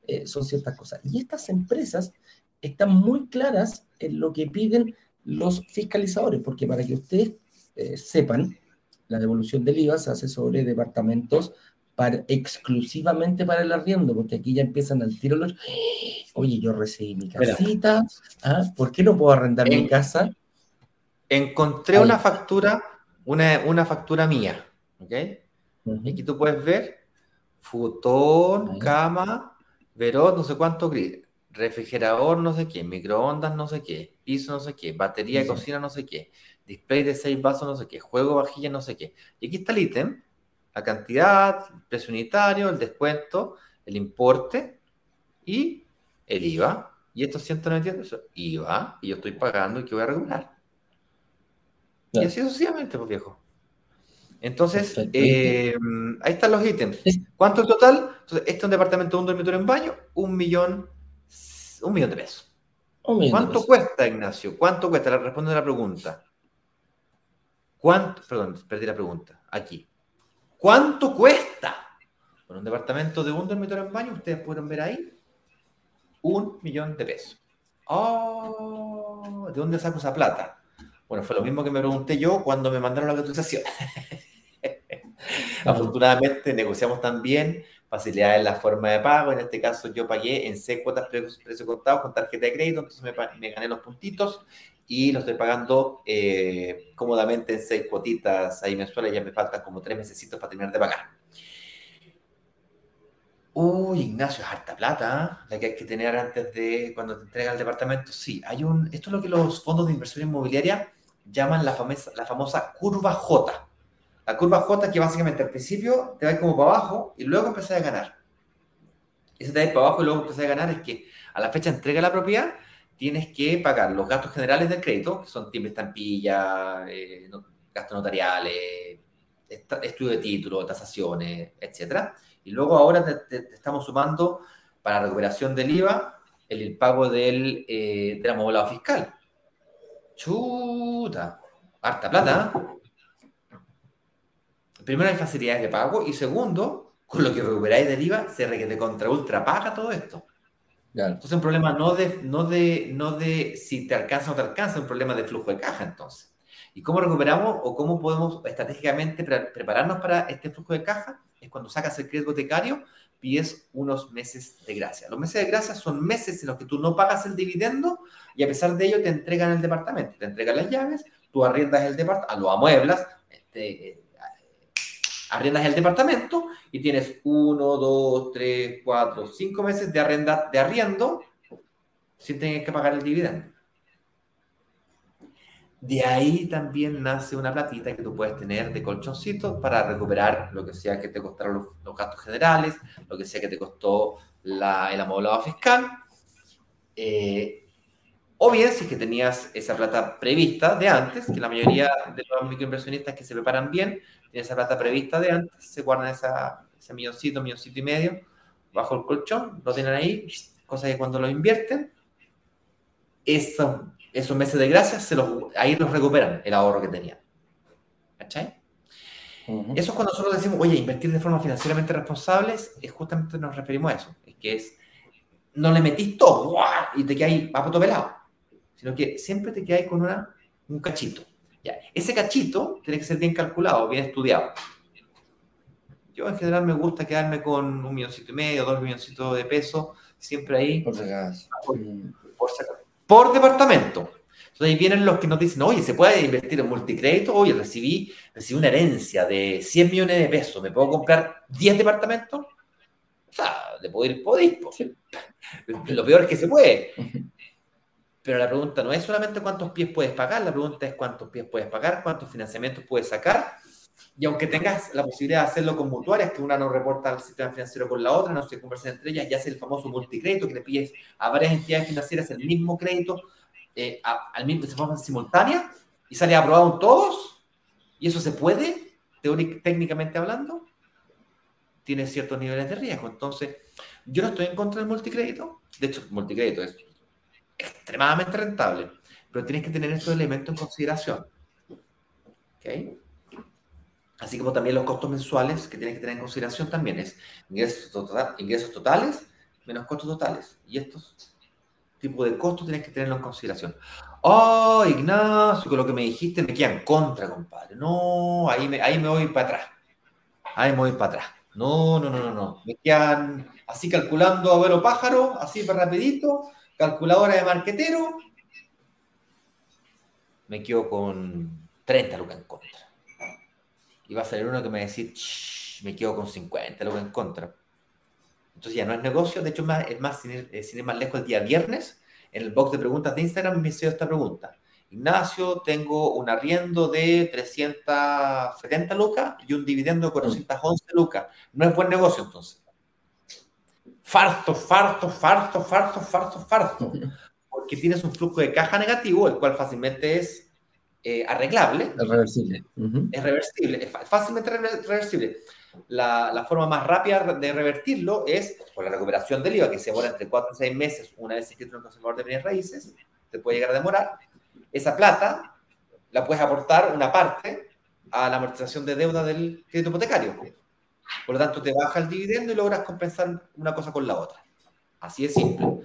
eh, son ciertas cosas. Y estas empresas están muy claras en lo que piden los fiscalizadores, porque para que ustedes eh, sepan, la devolución del IVA se hace sobre departamentos exclusivamente para el arriendo, porque aquí ya empiezan al tiro los, oye, yo recibí mi casita, ¿ah? ¿por qué no puedo arrendar mi casa?
Encontré una factura, una, una, factura mía, ¿ok? Aquí tú puedes ver futón, cama, verón, no sé cuánto gris, refrigerador, no sé qué, microondas, no sé qué, piso, no sé qué, batería de cocina, no sé qué, display de seis vasos, no sé qué, juego, vajilla, no sé qué. Y aquí está el ítem la cantidad, el precio unitario, el descuento, el importe y el IVA. Y estos 190 pesos, IVA, y yo estoy pagando y que voy a regular. Y así sucesivamente, pues viejo. Entonces, eh, ahí están los ítems. ¿Cuánto el total? Entonces, este es un departamento de un dormitorio en baño, un millón, un millón de pesos. ¿Cuánto cuesta, Ignacio? ¿Cuánto cuesta? Responde a la pregunta. ¿Cuánto? Perdón, perdí la pregunta. Aquí. ¿Cuánto cuesta? Bueno, un departamento de un dormitorio en baño, ustedes pueden ver ahí, un millón de pesos. Oh, ¿de dónde saco esa plata? Bueno, fue lo mismo que me pregunté yo cuando me mandaron la cotización. (laughs) (laughs) Afortunadamente negociamos también facilidades en la forma de pago. En este caso yo pagué en C cuotas precio contado con tarjeta de crédito, entonces me, me gané los puntitos y lo estoy pagando eh, cómodamente en seis cuotitas ahí mensuales, ya me faltan como tres meses para terminar de pagar. Uy, Ignacio, es harta plata, ¿eh? la que hay que tener antes de cuando te entrega el departamento. Sí, hay un, esto es lo que los fondos de inversión inmobiliaria llaman la famosa, la famosa curva J. La curva J que básicamente al principio te va como para abajo y luego empezás a ganar. Ese te va para abajo y luego empezás a ganar es que a la fecha de entrega de la propiedad tienes que pagar los gastos generales del crédito, que son timbre estampilla, eh, gastos notariales, estudio de título, tasaciones, etcétera. Y luego ahora te, estamos sumando para recuperación del IVA el, pago del, eh, del fiscal. Chuta, harta plata. Primero hay facilidades de pago y segundo, con lo que recuperáis del IVA, se requiere contra ultra paga todo esto. Entonces, un problema no de, no, de, no de si te alcanza o no te alcanza, es un problema de flujo de caja, entonces. ¿Y cómo recuperamos o cómo podemos estratégicamente prepararnos para este flujo de caja? Es cuando sacas el crédito hipotecario, pides unos meses de gracia. Los meses de gracia son meses en los que tú no pagas el dividendo y a pesar de ello te entregan el departamento, te entregan las llaves, tú arriendas el departamento, lo amueblas, este, arriendas el departamento y tienes uno, dos, tres, cuatro, cinco meses de, arrenda, de arriendo sin tener que pagar el dividendo. De ahí también nace una platita que tú puedes tener de colchoncito para recuperar lo que sea que te costaron los, gastos generales, lo que sea que te costó la, el amoblado fiscal. Eh, o bien, si es que tenías esa plata prevista de antes, que la mayoría de los microinversionistas que se preparan bien tiene esa plata prevista de antes, se guardan esa, ese milloncito, milloncito y medio bajo el colchón, lo tienen ahí, cosa que cuando lo invierten, esos, esos meses de gracia, se los, ahí los recuperan el ahorro que tenían. ¿Cachai? Eso es cuando nosotros decimos, oye, invertir de forma financieramente responsable, es justamente nos referimos a eso, es que es, no le metís todo y te quedas ahí todo pelado, sino que siempre te quedas con una, un cachito. Ese cachito tiene que ser bien calculado, bien estudiado. Yo en general me gusta quedarme con un milloncito y medio, dos milloncitos de peso, siempre ahí. Por, por, departamento. Entonces ahí vienen los que nos dicen, oye, ¿se puede invertir en multicrédito? Oye, recibí, recibí una herencia de 100 millones de pesos, ¿me puedo comprar 10 departamentos? O sea, de poder podéis. Lo peor es que se puede. (laughs) Pero la pregunta no es solamente cuántos pies puedes pagar, la pregunta es cuántos pies puedes pagar, cuántos financiamientos puedes sacar. Y aunque tengas la posibilidad de hacerlo con mutuarias, que una no reporta al sistema financiero con la otra, no se conversan entre ellas, ya es el famoso multicrédito, que le pides a varias entidades financieras el mismo crédito eh, al mismo, de forma simultánea y sale aprobado en todos, y eso se puede, técnicamente hablando, tiene ciertos niveles de riesgo. Entonces, yo no estoy en contra del multicrédito. De hecho, multicrédito es extremadamente rentable, pero tienes que tener estos elementos en consideración. ¿Ok? Así como también los costos mensuales que tienes que tener en consideración también es ingresos, ingresos totales menos costos totales. Y estos tipos de costos tienes que tenerlo en consideración. Oh, Ignacio, con lo que me dijiste me queda contra, compadre. No, ahí me, ahí me voy para atrás. Ahí me voy para atrás. No, no, no, no, no. Me quedan así calculando a ver pájaro, así para rapidito calculadora de marquetero, me quedo con 30 lucas en contra. Y va a salir uno que me va a decir, me quedo con 50 lucas en contra. Entonces ya no es negocio, de hecho es más, sin ir, más lejos, el día viernes, en el box de preguntas de Instagram me hizo esta pregunta. Ignacio, tengo un arriendo de 370 lucas y un dividendo de 411 lucas. No es buen negocio entonces farto, farto, farto, farto, farto, farto, (laughs) porque tienes un flujo de caja negativo, el cual fácilmente es eh, arreglable.
Es reversible.
Es reversible, es fácilmente reversible. La, la, forma más rápida de revertirlo es por la recuperación del IVA, que se demora entre 4 y 6 meses una vez escrito en el conservador de bienes raíces, te puede llegar a demorar. Esa plata la puedes aportar una parte a la amortización de deuda del crédito hipotecario por lo tanto, te baja el dividendo y logras compensar una cosa con la otra. Así es simple.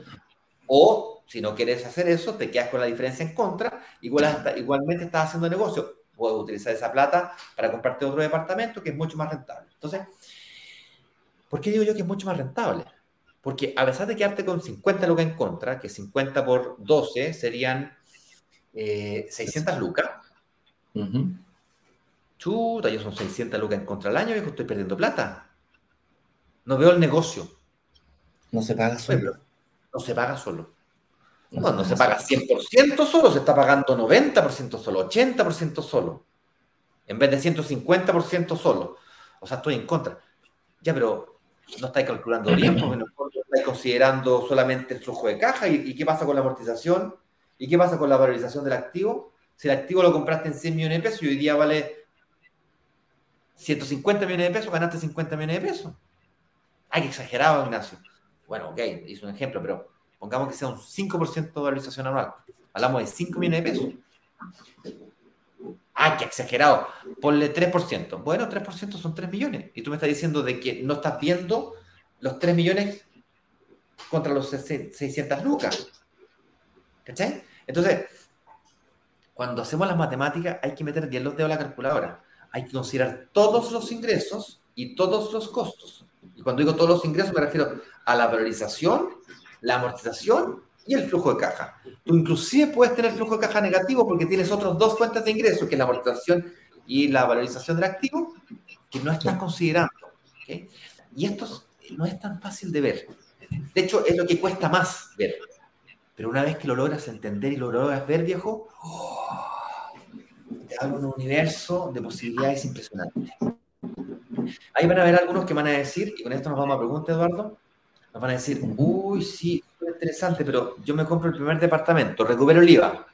O, si no quieres hacer eso, te quedas con la diferencia en contra, igual, igualmente estás haciendo negocio. Puedes utilizar esa plata para comprarte otro departamento que es mucho más rentable. Entonces, ¿por qué digo yo que es mucho más rentable? Porque a pesar de quedarte con 50 lucas en contra, que 50 por 12 serían 600 lucas. Chuta, yo son 600 lucas en contra del año, viejo, estoy perdiendo plata. No veo el negocio.
No se paga solo.
no se paga solo. No, no, se paga 100% solo, se está pagando 90% solo, 80% solo. En vez de 150% solo. O sea, estoy en contra. Ya, pero no estáis calculando bien, porque no estáis considerando solamente el flujo de caja. ¿Y, qué pasa con la amortización? ¿Y qué pasa con la valorización del activo? Si el activo lo compraste en 100 millones de pesos y hoy día vale 150 millones de pesos, ganaste 50 millones de pesos. Ay, exagerado, Ignacio. Bueno, ok, hice un ejemplo, pero pongamos que sea un 5% de valorización anual. Hablamos de 5 millones de pesos. ¡Ay, qué exagerado! Ponle 3%. Bueno, 3% son 3 millones. Y tú me estás diciendo de que no estás viendo los 3 millones contra los 600 lucas. ¿Cachai? Entonces, cuando hacemos las matemáticas hay que meter bien los dedos a la calculadora. Hay que considerar todos los ingresos y todos los costos. Y cuando digo todos los ingresos me refiero a la valorización, la amortización y el flujo de caja. Tú inclusive puedes tener flujo de caja negativo porque tienes otras dos fuentes de ingresos, que es la amortización y la valorización del activo, que no estás considerando. Y esto no es tan fácil de ver. De hecho, es lo que cuesta más ver. Pero una vez que lo logras entender y lo logras ver, viejo, oh, un universo de posibilidades impresionantes. Ahí van a haber algunos que van a decir, y con esto nos vamos a preguntar, Eduardo, nos van a decir, uy, sí, interesante, pero yo me compro el primer departamento, recupero el IVA.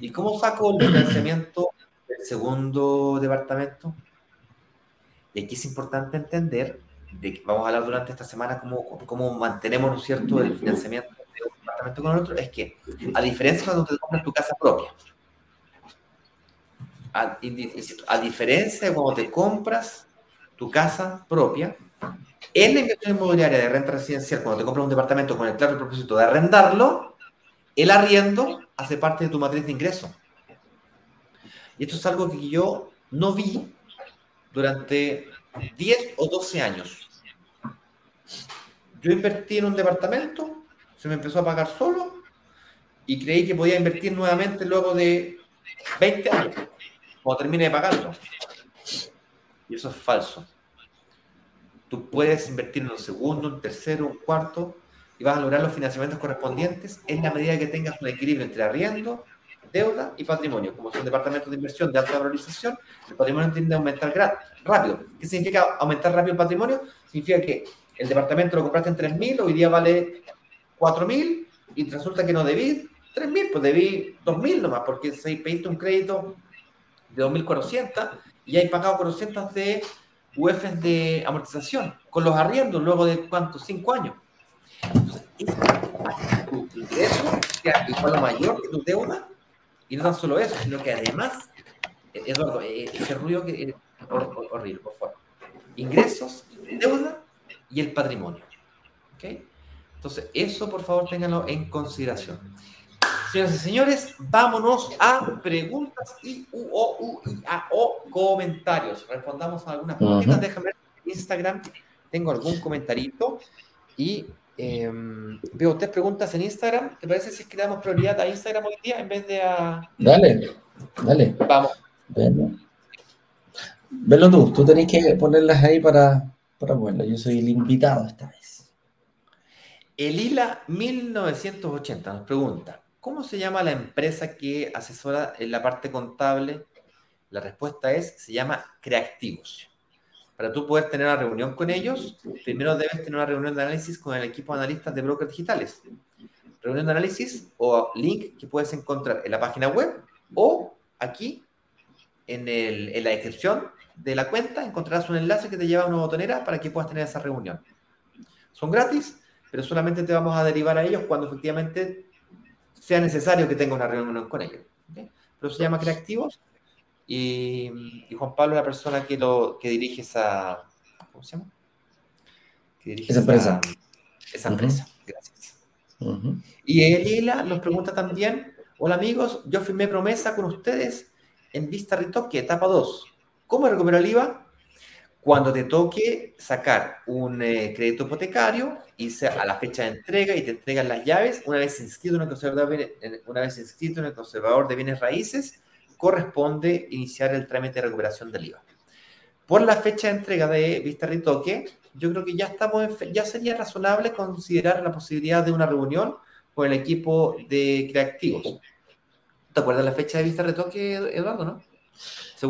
¿Y cómo saco el financiamiento del segundo departamento? Y aquí es importante entender, de que vamos a hablar durante esta semana cómo, cómo mantenemos, ¿no es cierto?, el financiamiento de un departamento con el otro, es que, a diferencia cuando te compras tu casa propia, a, a diferencia de cuando te compras tu casa propia, en la inversión inmobiliaria de renta residencial, cuando te compras un departamento con el claro propósito de arrendarlo, el arriendo hace parte de tu matriz de ingreso. Y esto es algo que yo no vi durante 10 o 12 años. Yo invertí en un departamento, se me empezó a pagar solo y creí que podía invertir nuevamente luego de 20 años, cuando termine de pagarlo. Y eso es falso. Tú puedes invertir en un segundo, un tercero, un cuarto y vas a lograr los financiamientos correspondientes en la medida que tengas un equilibrio entre arriendo, deuda y patrimonio. Como son departamentos de inversión de alta valorización, el patrimonio tiende a aumentar rápido. ¿Qué significa aumentar rápido el patrimonio? Significa que el departamento lo compraste en 3.000, hoy día vale 4.000 y resulta que no debí 3.000, pues debí 2.000 nomás, porque se pediste un crédito de 2.400 y hay pagado 400 de UFs de amortización con los arriendos luego de cuántos, cinco años. Entonces, tu ingreso sea igual mayor que tu deuda, y no tan solo eso, sino que además, Eduardo, eh, ese ruido que es horrible, por favor. Ingresos, deuda y el patrimonio. ¿Ok? Entonces, eso por favor ténganlo en consideración. Señoras y señores, vámonos a preguntas y o, a, o comentarios. Respondamos a algunas preguntas. Déjame ver en Instagram. Tengo algún comentarito y em, veo tres preguntas en Instagram. ¿Te parece si es que damos prioridad a Instagram hoy día en vez de a.
Dale, dale.
Vamos.
Velo tú, tú tenés que ponerlas ahí para, para bueno, Yo soy el invitado esta vez.
Elila 1980 nos pregunta: ¿Cómo se llama la empresa que asesora en la parte contable? La respuesta es, se llama Creativos. Para tú poder tener una reunión con ellos, primero debes tener una reunión de análisis con el equipo de analistas de brokers digitales. Reunión de análisis o link que puedes encontrar en la página web o aquí en, en la descripción de la cuenta encontrarás un enlace que te lleva a una botonera para que puedas tener esa reunión. Son gratis, pero solamente te vamos a derivar a ellos cuando efectivamente sea necesario que tenga una reunión con ellos. Pero se llama Creativos y, Juan Pablo es la persona que, lo, que dirige esa... ¿Cómo se llama?
esa empresa.
Esa empresa, gracias. Y Elila nos pregunta también, hola amigos, yo firmé promesa con ustedes en Vista Ritoque, etapa 2. ¿Cómo recupero el IVA? Cuando te toque sacar un eh, crédito hipotecario, irse a la fecha de entrega y te entregan las llaves, una vez inscrito en el conservador, una vez inscrito en el conservador de bienes raíces, corresponde iniciar el trámite de recuperación del IVA. Por la fecha de entrega de vista retoque, yo creo que ya estamos ya sería razonable considerar la posibilidad de una reunión con el equipo de creativos. ¿Te acuerdas la fecha de vista retoque, Eduardo, no?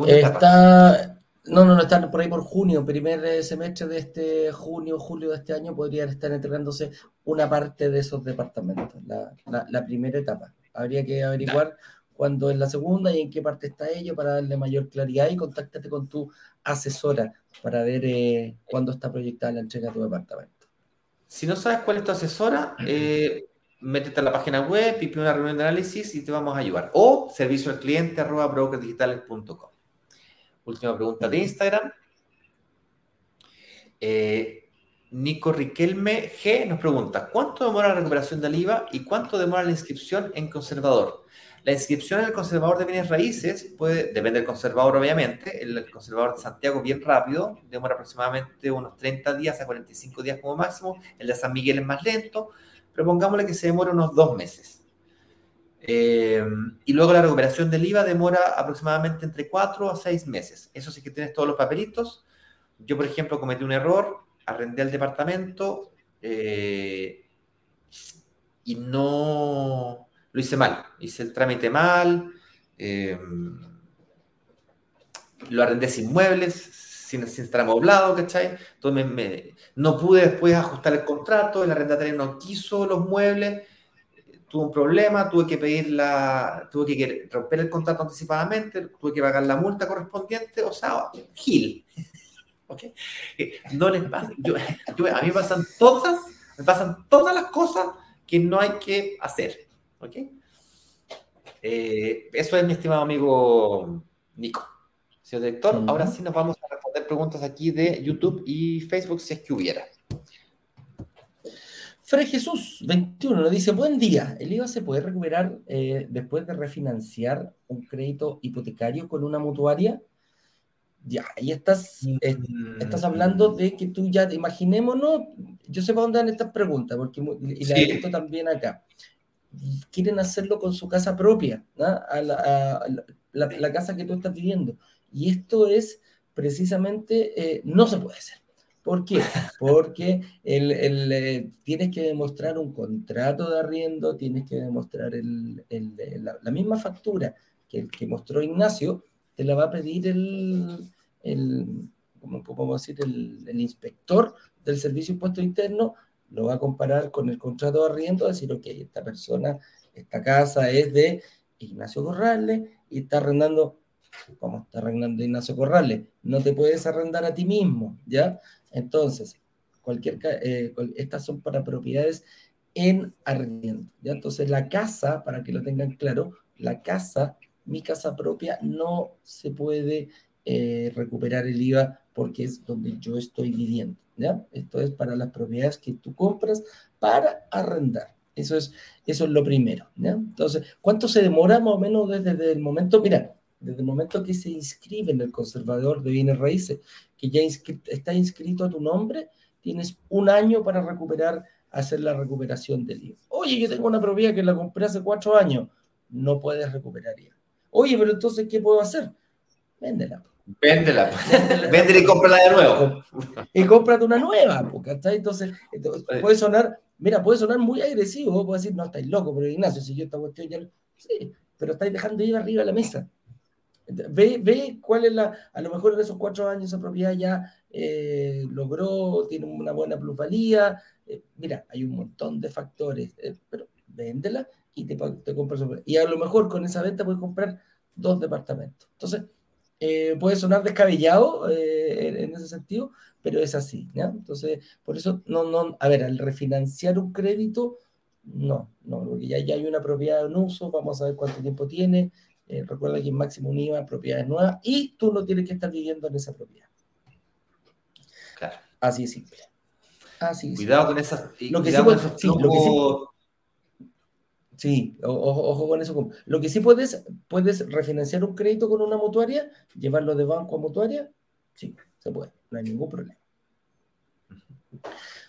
Está, no, no, no, están por ahí por junio, primer eh, semestre de este junio, julio de este año, podrían estar entregándose una parte de esos departamentos, la, primera etapa. Habría que averiguar cuándo es la segunda y en qué parte está ello para darle mayor claridad y contáctate con tu asesora para ver eh, cuándo está proyectada la entrega de tu departamento.
Si no sabes cuál es tu asesora, eh, métete a la página web, pipi una reunión de análisis y te vamos a ayudar. O servicio al cliente arroba brokerdigitales.com. Última pregunta de Instagram. Eh, Nico Riquelme G nos pregunta, ¿cuánto demora la recuperación del IVA y cuánto demora la inscripción en conservador? La inscripción en el conservador de bienes raíces puede, depende del conservador obviamente, el, conservador de Santiago bien rápido, demora aproximadamente unos 30 días a 45 días como máximo, el de San Miguel es más lento, pero pongámosle que se demora unos dos meses. Eh, y luego la recuperación del IVA demora aproximadamente entre 4 a 6 meses. Eso sí que tienes todos los papelitos. Yo, por ejemplo, cometí un error, arrendé el departamento eh, y no lo hice mal. Hice el trámite mal, eh, lo arrendé sin muebles, sin, sin estar amoblado, ¿cachai? Entonces no pude después ajustar el contrato, el arrendatario no quiso los muebles tuve un problema, tuve que pedir la, tuve que romper el contrato anticipadamente, tuve que pagar la multa correspondiente, o sea, gil. (laughs) ¿Okay? Eh, no les pasa, yo, a mí me pasan todas, me pasan todas las cosas que no hay que hacer. ¿Ok? Eh, eso es mi estimado amigo Nico. Señor director, ahora sí nos vamos a responder preguntas aquí de YouTube y Facebook si es que hubiera.
Fray Jesús 21 nos dice, buen día, ¿el IVA se puede recuperar eh, después de refinanciar un crédito hipotecario con una mutuaria? Ya, ahí estás, estás hablando de que tú ya, imaginémonos, yo sé para dónde dan estas preguntas, porque y la he visto también acá. Quieren hacerlo con su casa propia, a, la, casa que tú estás viviendo. Y esto es precisamente, eh, no se puede hacer. ¿Por qué? (laughs) Porque el, eh, tienes que demostrar un contrato de arriendo, tienes que demostrar el, la, misma factura que el que mostró Ignacio, te la va a pedir el, el ¿cómo decir? El, inspector del Servicio Impuesto Interno, lo va a comparar con el contrato de arriendo, decir, ok, esta persona, esta casa es de Ignacio Corrales y está arrendando, ¿cómo está arrendando Ignacio Corrales? No te puedes arrendar a ti mismo, ¿ya? Entonces, cualquier, eh, estas son para propiedades en arriendo. ¿ya? Entonces, la casa, para que lo tengan claro, la casa, mi casa propia, no se puede eh, recuperar el IVA porque es donde yo estoy viviendo. ¿ya? Esto es para las propiedades que tú compras para arrendar. Eso es, eso es lo primero. ¿ya? Entonces, ¿cuánto se demora más o menos desde el momento? Mira, desde el momento que se inscribe en el conservador de bienes raíces, que ya está inscrito a tu nombre, tienes un año para recuperar, hacer la recuperación del IVA. Oye, yo tengo una propiedad que la compré hace cuatro años, no puedes recuperar IVA. Oye, pero entonces, ¿qué puedo hacer? Véndela.
Véndela. (laughs) Véndela y cómprala de nuevo.
Y cómprate una nueva, Entonces, entonces puede sonar, mira, puede sonar muy agresivo, puede decir, no, estáis loco, pero Ignacio, si yo esta cuestión ya... Sí, pero estáis dejando IVA arriba de la mesa. Ve, ve cuál es la, a lo mejor en esos cuatro años esa propiedad ya eh, logró, tiene una buena plusvalía. Eh, mira, hay un montón de factores, eh, pero véndela y te, te compras. Y a lo mejor con esa venta puedes comprar dos departamentos. Entonces, puede sonar descabellado en, ese sentido, pero es así. Entonces, por eso, no, no, a ver, al refinanciar un crédito, no, no, porque ya, ya hay una propiedad en uso, vamos a ver cuánto tiempo tiene, eh, recuerda que en máximo un IVA, propiedades nuevas, y tú no tienes que estar viviendo en esa propiedad. Claro. Así es simple.
Así Cuidado con esas.
Lo que sí, sí, lo que sí, sí ojo, con eso. Lo que sí puedes, puedes refinanciar un crédito con una mutuaria, llevarlo de banco a mutuaria, sí, se puede. no hay ningún problema.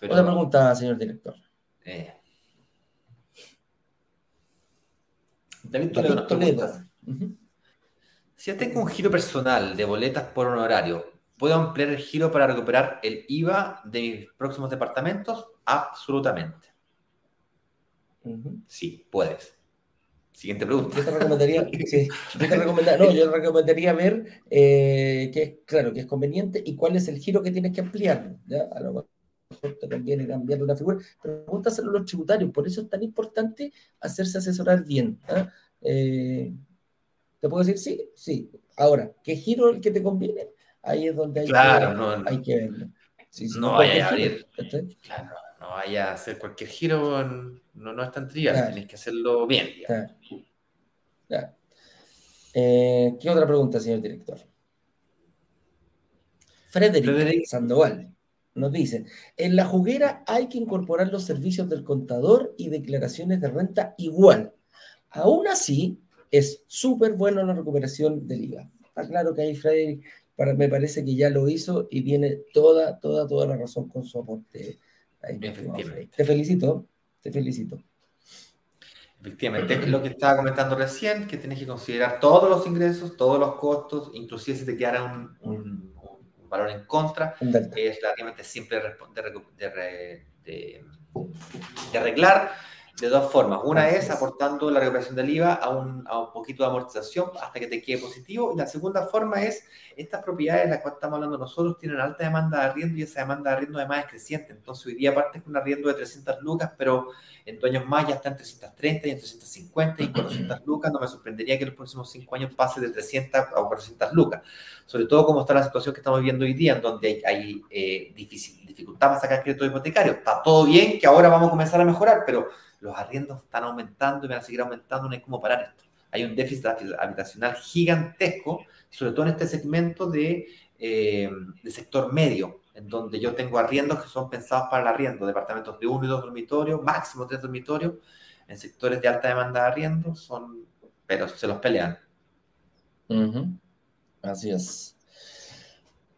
Otra pregunta, señor director. Eh.
David Toledo. Si ya tengo un giro personal de boletas por honorario, ¿puedo ampliar el giro para recuperar el IVA de mis próximos departamentos? Absolutamente. Sí, puedes. Siguiente pregunta.
Yo te recomendaría, (laughs) sí, yo te recomendaría, no, yo recomendaría ver eh, qué es, claro, que es conveniente y cuál es el giro que tienes que ampliar. ¿ya? A lo mejor te conviene cambiar una figura, pregúntaselo a los tributarios. Por eso es tan importante hacerse asesorar bien. Eh, ¿Te puedo decir sí? Sí. Ahora, ¿qué giro el que te conviene? Ahí es donde hay,
claro, que, no,
hay que verlo.
no vaya a abrir. Claro, no vaya a hacer cualquier giro, no, no es tan trivial, tienes que hacerlo bien.
Eh, ¿Qué otra pregunta, señor director? Frederick, Sandoval nos dice, en la juguera hay que incorporar los servicios del contador y declaraciones de renta igual. Aún así, es súper bueno la recuperación del IVA. Está claro que ahí Frederick me parece que ya lo hizo y tiene toda, toda, toda la razón con su aporte. Te felicito, te felicito.
Efectivamente, es lo que estaba comentando recién, que tienes que considerar todos los ingresos, todos los costos, inclusive si te quedara un, valor en contra, es relativamente simple de, de arreglar de dos formas. Una es aportando la recuperación del IVA a un, a un, poquito de amortización hasta que te quede positivo. Y la segunda forma es, estas propiedades de las cuales estamos hablando nosotros tienen alta demanda de arriendo y esa demanda de arriendo además es creciente. Entonces hoy día parte con un arriendo de 300 lucas, pero en dos años más ya está en 330 y en 350 y 400 (clears throat) lucas. No me sorprendería que en los próximos cinco años pase de 300 a 400 lucas. Sobre todo como está la situación que estamos viendo hoy día, en donde hay, hay eh, dificultad para sacar crédito hipotecario. Está todo bien, que ahora vamos a comenzar a mejorar, pero los arriendos están aumentando y van a seguir aumentando, no hay cómo parar esto. Hay un déficit habitacional gigantesco, sobre todo en este segmento de, eh, sector medio, en donde yo tengo arriendos que son pensados para el arriendo, departamentos de uno y dos dormitorios, máximo tres dormitorios, en sectores de alta demanda de arriendos, son, pero se los pelean.
Así es.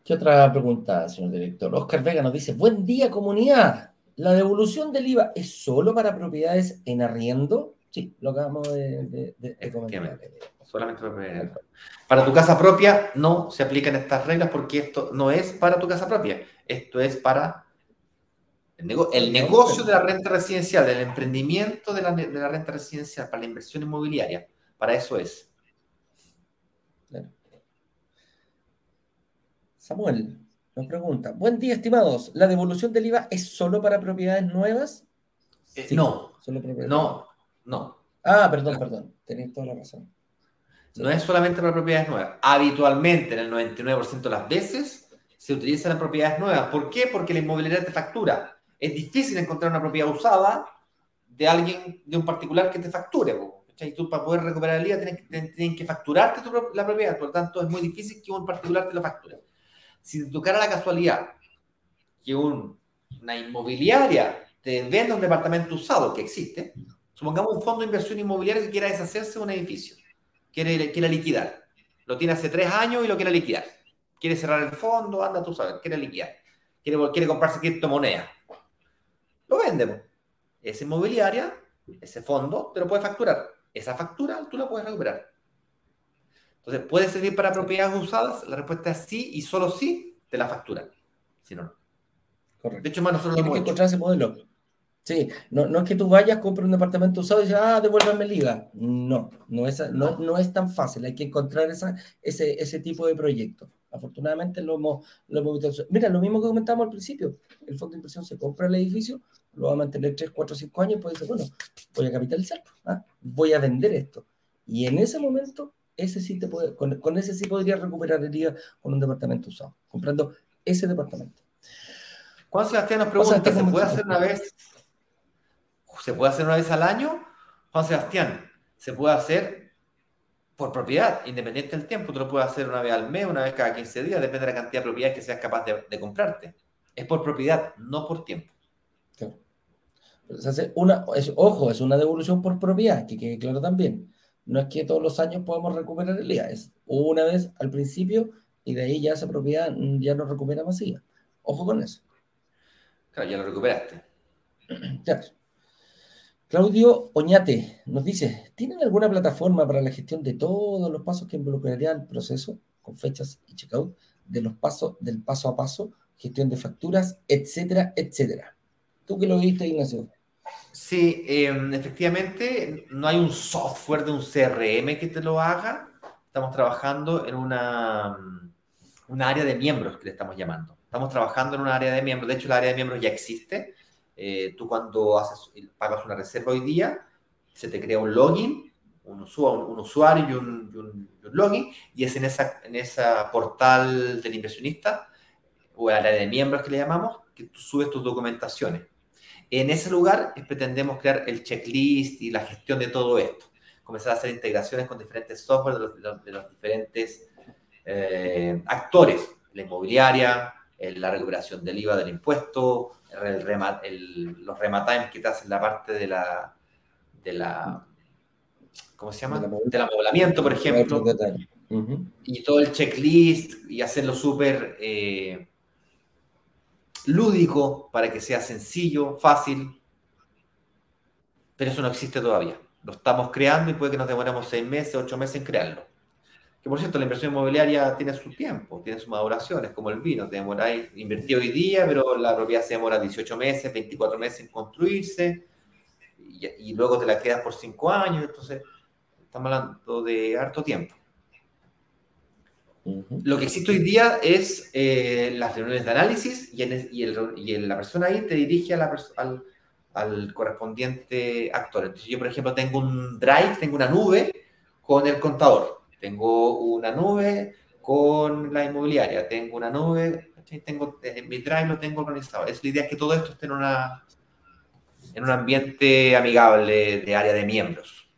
¿Qué otra pregunta, señor director? Oscar Vega nos dice, buen día comunidad. ¿La devolución del IVA es solo para propiedades en arriendo? Sí, lo acabamos de, de, comentar.
Solamente para propiedades. Para tu casa propia no se aplican estas reglas porque esto no es para tu casa propia. Esto es para el, negocio de la renta residencial, del emprendimiento de la, de la renta residencial, para la inversión inmobiliaria. Para eso es.
Samuel, nos pregunta, buen día, estimados. ¿La devolución del IVA es solo para propiedades nuevas?
Eh, no, no, no.
Ah, perdón, perdón. Tenéis toda la razón.
No es solamente para propiedades nuevas. Habitualmente, en el 99% de las veces, se utilizan en propiedades nuevas. ¿Por qué? Porque la inmobiliaria te factura. Es difícil encontrar una propiedad usada de alguien, de un particular que te facture. Y tú para poder recuperar el IVA tienes, que facturarte la propiedad. Por lo tanto, es muy difícil que un particular te lo facture si te tocara la casualidad que una inmobiliaria te venda un departamento usado que existe, supongamos un fondo de inversión inmobiliaria que quiera deshacerse de un edificio, quiere, quiere liquidar, lo tiene hace tres años y lo quiere liquidar, quiere cerrar el fondo, anda tú sabes, quiere liquidar, quiere, quiere comprarse criptomonedas, lo vende. Esa inmobiliaria, ese fondo, te lo puede facturar. Esa factura tú la puedes recuperar. Entonces, ¿puede servir para propiedades usadas? La respuesta es sí y solo sí te la facturan. Si no, no.
Correcto. De hecho, más nosotros Tienes que encontrar ese modelo. Sí, no, no, es que tú vayas, compres un departamento usado y digas, ah, devuélveme liga. No, no es, no, no es tan fácil. Hay que encontrar esa, ese, ese tipo de proyecto. Afortunadamente lo hemos, lo hemos visto. Mira, lo mismo que comentamos al principio. El fondo de inversión se compra el edificio, lo va a mantener 3, 4, 5 años y puede decir, bueno, voy a capitalizar, ¿ah? voy a vender esto. Y en ese momento ese sí te puede, con, ese sí podrías recuperar el día con un departamento usado, comprando ese departamento.
Juan Sebastián nos pregunta, ¿se puede hacer una vez? ¿Se puede hacer una vez al año? Juan Sebastián, se puede hacer por propiedad, independiente del tiempo. Tú lo puedes hacer una vez al mes, una vez cada 15 días, depende de la cantidad de propiedades que seas capaz de, comprarte. Es por propiedad, no por tiempo.
hace una, ojo, es una devolución por propiedad, que quede claro también no es que todos los años podamos recuperar el IVA, es una vez al principio y de ahí ya esa propiedad ya no recupera masiva. Ojo con eso.
Claro, ya lo recuperaste. (clears throat)
Claro. Claudio Oñate nos dice, ¿tienen alguna plataforma para la gestión de todos los pasos que involucrarían el proceso, con fechas y checkout, de los pasos, del paso a paso, gestión de facturas, etcétera, etcétera? ¿Tú que lo viste, Ignacio?
Sí, em, efectivamente, no hay un software de un CRM que te lo haga. Estamos trabajando en una, un área de miembros que le estamos llamando. Estamos trabajando en un área de miembros. De hecho, el área de miembros ya existe eh, tú cuando haces, pagas una reserva hoy día, se te crea un login, un, usuario y un, login, y es en esa, en esa portal del inversionista, o el área de miembros que le llamamos, que tú subes tus documentaciones. En ese lugar pretendemos crear el checklist y la gestión de todo esto. Comenzar a hacer integraciones con diferentes software de los, diferentes eh, actores, la inmobiliaria, la recuperación del IVA del impuesto, los rematimes que te hacen la parte de la, de la ¿cómo se llama? Del amoblamiento, por ejemplo. Y todo el checklist y hacerlo súper eh, lúdico para que sea sencillo, fácil. Pero eso no existe todavía. Lo estamos creando y puede que nos demoremos seis meses, ocho meses en crearlo. Que por cierto, la inversión inmobiliaria tiene su tiempo, tiene su maduración, es como el vino, te demoráis, invertí hoy día, pero la propiedad se demora 18 meses, 24 meses en construirse, y, luego te la quedas por 5 años, entonces estamos hablando de harto tiempo. Lo que existe hoy día es eh, las reuniones de análisis y, y, la persona ahí te dirige a la al, al, correspondiente actor. Entonces yo, por ejemplo, tengo un drive, tengo una nube con el contador. Tengo una nube con la inmobiliaria, tengo una nube, tengo, eh, mi drive lo tengo organizado. Es la idea es que todo esto esté en, una, en un ambiente amigable de área de miembros.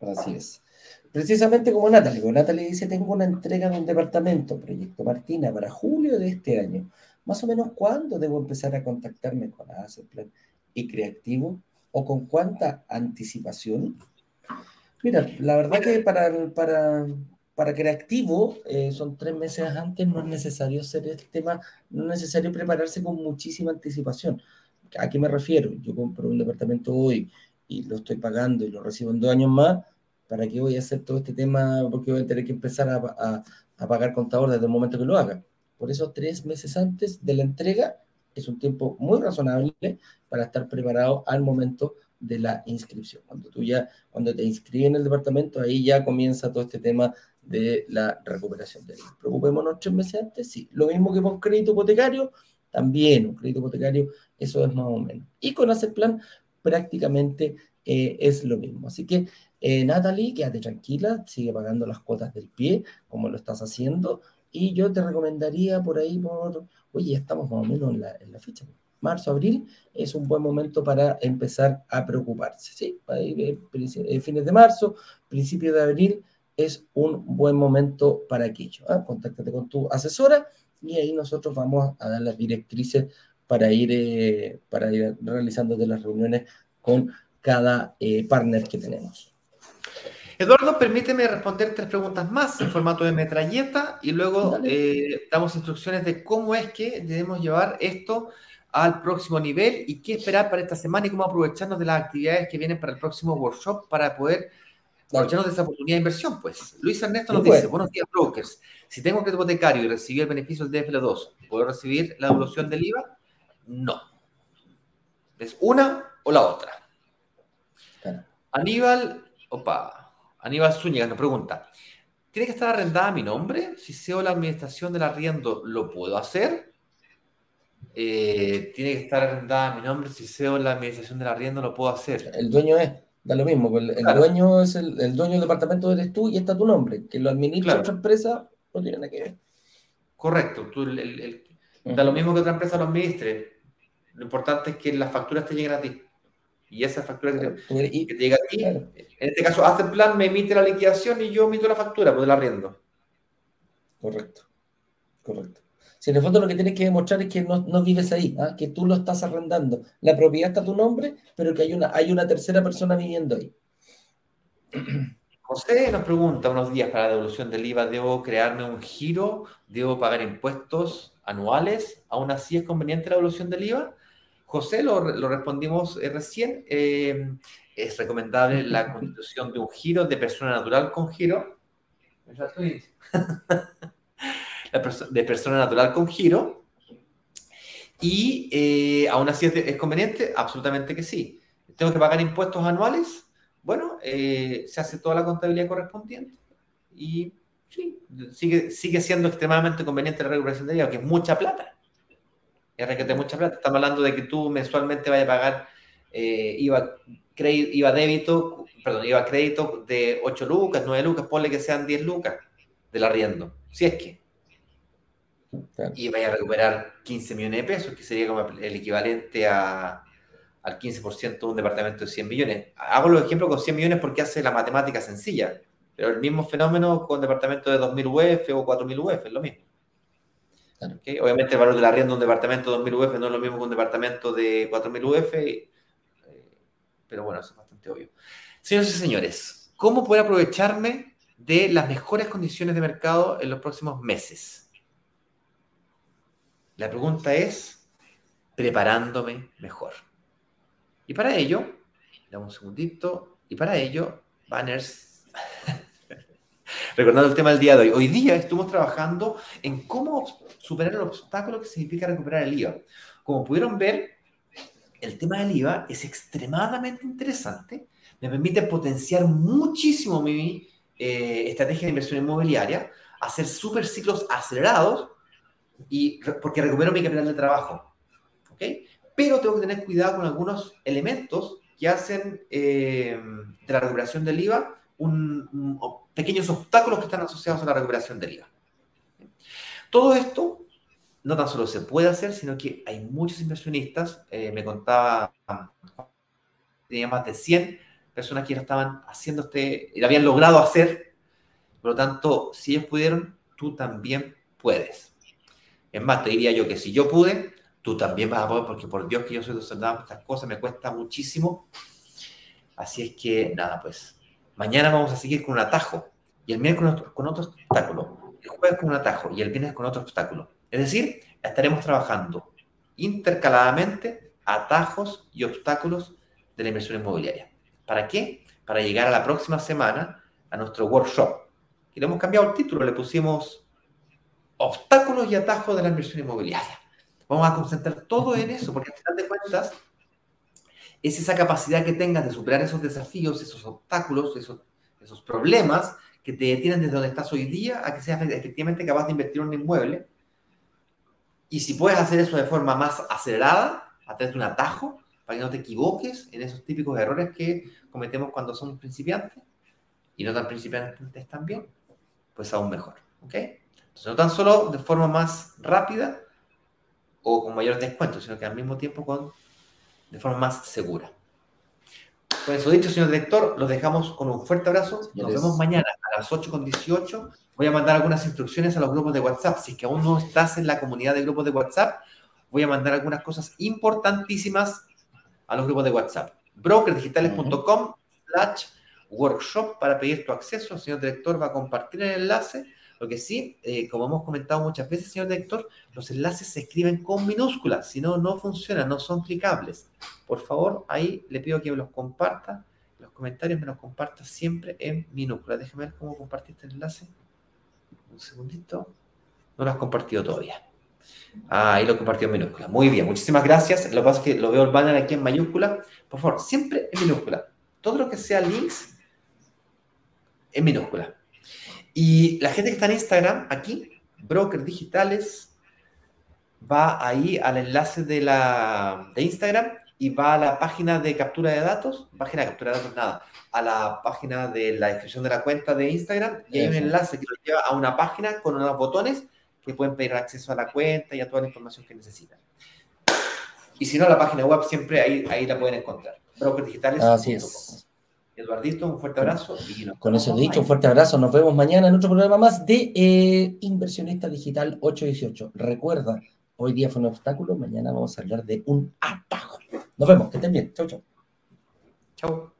Así es. Precisamente como Natalie, como Natalie dice, tengo una entrega de un departamento, Proyecto Martina, para julio de este año. Más o menos, ¿cuándo debo empezar a contactarme con Plan y Creativo? ¿O con cuánta anticipación? Mira, la verdad que para, para, para creativo eh, son tres meses antes, no es necesario hacer el tema, no es necesario prepararse con muchísima anticipación. ¿A qué me refiero? Yo compro un departamento hoy y lo estoy pagando y lo recibo en dos años más, ¿para qué voy a hacer todo este tema? Porque voy a tener que empezar a, pagar contador desde el momento que lo haga. Por eso, tres meses antes de la entrega es un tiempo muy razonable para estar preparado al momento de la inscripción. Cuando tú ya, cuando te inscribes en el departamento, ahí ya comienza todo este tema de la recuperación del. Preocupémonos tres meses antes, sí. Lo mismo que con crédito hipotecario, también un crédito hipotecario, eso es más o menos. Y con hacer plan, prácticamente eh, es lo mismo. Así que, eh, Natalie, quédate tranquila, sigue pagando las cuotas del pie, como lo estás haciendo, y yo te recomendaría por ahí, por, oye, estamos más o menos en la, en la ficha marzo, abril, es un buen momento para empezar a preocuparse. ¿sí? Eh, eh, fines de marzo, principio de abril, es un buen momento para aquello. ¿ah? Contáctate con tu asesora y ahí nosotros vamos a dar las directrices para ir, eh, para ir realizando las reuniones con cada partner que tenemos.
Eduardo, permíteme responder tres preguntas más en formato de metralleta y luego damos instrucciones de cómo es que debemos llevar esto al próximo nivel y qué esperar para esta semana y cómo aprovecharnos de las actividades que vienen para el próximo workshop para poder aprovecharnos de esa oportunidad de inversión. Pues Luis Ernesto nos dice, buenos días brokers, si tengo crédito hipotecario y recibí el beneficio del DFL2, ¿puedo recibir la devolución del IVA? No. ¿Es una o la otra? Aníbal, opa, Aníbal Zúñiga nos pregunta, ¿tiene que estar arrendada mi nombre? Si SEO la administración del arriendo, ¿lo puedo hacer? Eh, tiene que estar arrendada mi nombre, si SEO la administración del arriendo lo puedo hacer.
El dueño es, da lo mismo, pues, el, dueño es el, dueño del departamento eres tú y está tu nombre, que lo administra otra empresa no tiene nada que ver.
Correcto, tú, da lo mismo que otra empresa lo administre, lo importante es que las facturas te lleguen a ti. Y esa factura que, te, llega a ti, en este caso, hace el plan, me emite la liquidación y yo emito la factura por el arriendo.
Correcto, correcto. Si en el fondo lo que tienes que demostrar es que no, vives ahí, ¿ah? que tú lo estás arrendando. La propiedad está a tu nombre, pero que hay una, hay una tercera persona viviendo ahí. (clears throat)
José nos pregunta unos días para la devolución del IVA, ¿debo crearme un giro? ¿Debo pagar impuestos anuales? ¿Aún así es conveniente la devolución del IVA? José, lo, respondimos eh, recién. Eh, es recomendable la (laughs) constitución de un giro de persona natural con giro. (laughs) de persona natural con giro. Y eh, aún así es, conveniente, absolutamente que sí. ¿Tengo que pagar impuestos anuales? Bueno, eh, se hace toda la contabilidad correspondiente y sigue, sigue siendo extremadamente conveniente la recuperación de IVA, que es mucha plata. Es requete mucha plata. Estamos hablando de que tú mensualmente vayas a pagar eh, IVA, IVA débito, perdón, IVA crédito de 8 lucas, 9 lucas, ponle que sean 10 lucas del arriendo, si es que. Y vaya a recuperar 15 millones de pesos, que sería como el equivalente a, al 15% de un departamento de 100 millones. Hago los ejemplos con 100 millones porque hace la matemática sencilla, pero el mismo fenómeno con departamento de 2.000 UF o 4.000 UF, es lo mismo. Obviamente el valor de la arriendo de un departamento de 2.000 UF no es lo mismo que un departamento de 4.000 UF, eh, pero bueno, eso es bastante obvio. Señores y señores, ¿cómo poder aprovecharme de las mejores condiciones de mercado en los próximos meses? La pregunta es, preparándome mejor. Y para ello, damos un segundito, y para ello, banners. (laughs) Recordando el tema del día de hoy. Hoy día estuvimos trabajando en cómo superar el obstáculo que significa recuperar el IVA. Como pudieron ver, el tema del IVA es extremadamente interesante. Me permite potenciar muchísimo mi eh, estrategia de inversión inmobiliaria, hacer super ciclos acelerados y porque recupero mi capital de trabajo. ¿Ok? pero tengo que tener cuidado con algunos elementos que hacen eh, de la recuperación del IVA un, pequeños obstáculos que están asociados a la recuperación del IVA. Todo esto no tan solo se puede hacer, sino que hay muchos inversionistas, eh, me contaba, tenía más de 100 personas que lo estaban haciendo este, lo habían logrado hacer, por lo tanto, si ellos pudieron, tú también puedes. Es más, te diría yo que si yo pude, tú también vas a poder, porque por Dios que yo soy por estas cosas, me cuesta muchísimo. Así es que, nada, pues, mañana vamos a seguir con un atajo, y el miércoles con otro obstáculo, el jueves con un atajo, y el viernes con otro obstáculo. Es decir, estaremos trabajando intercaladamente atajos y obstáculos de la inversión inmobiliaria. ¿Para qué? Para llegar a la próxima semana a nuestro workshop. Y le hemos cambiado el título, le pusimos obstáculos y atajos de la inversión inmobiliaria. Vamos a concentrar todo en eso, porque al final de cuentas es esa capacidad que tengas de superar esos desafíos, esos obstáculos, esos, esos problemas que te detienen desde donde estás hoy día a que seas efectivamente capaz de invertir en un inmueble. Y si puedes hacer eso de forma más acelerada, a través de un atajo, para que no te equivoques en esos típicos errores que cometemos cuando somos principiantes, y no tan principiantes también, pues aún mejor. ¿Ok? Entonces, no tan solo de forma más rápida, o con mayor descuento, sino que al mismo tiempo con, de forma más segura. Con eso dicho, señor director, los dejamos con un fuerte abrazo. Nos vemos mañana a las 8.18. Voy a mandar algunas instrucciones a los grupos de WhatsApp. Si es que aún no estás en la comunidad de grupos de WhatsApp, voy a mandar algunas cosas importantísimas a los grupos de WhatsApp. Brokerdigitales.com slash workshop para pedir tu acceso. El señor director va a compartir el enlace lo que sí, eh, como hemos comentado muchas veces, señor director, los enlaces se escriben con minúsculas, si no, no funcionan, no son clicables. Por favor, ahí le pido que me los comparta, los comentarios me los comparta siempre en minúsculas. Déjeme ver cómo compartiste el enlace. Un segundito. No lo has compartido todavía. Ah, ahí lo compartió en minúscula. Muy bien, muchísimas gracias. Lo que pasa es que lo veo el banner aquí en mayúscula. Por favor, siempre en minúscula. Todo lo que sea links en minúscula. Y la gente que está en Instagram, aquí, brokers digitales, va ahí al enlace de, la, de Instagram y va a la página de captura de datos, página de captura de datos, nada, a la página de la descripción de la cuenta de Instagram y hay un enlace que los lleva a una página con unos botones que pueden pedir acceso a la cuenta y a toda la información que necesitan. Y si no, la página web siempre ahí, ahí la pueden encontrar. Brokersdigitales.com.
Así es.
Eduardito, un fuerte abrazo.
Con eso dicho, un fuerte abrazo. Nos vemos mañana en otro programa más de eh, Inversionista Digital 818. Recuerda, hoy día fue un obstáculo, mañana vamos a hablar de un atajo. Nos vemos, que estén bien. Chau, chau.
Chau.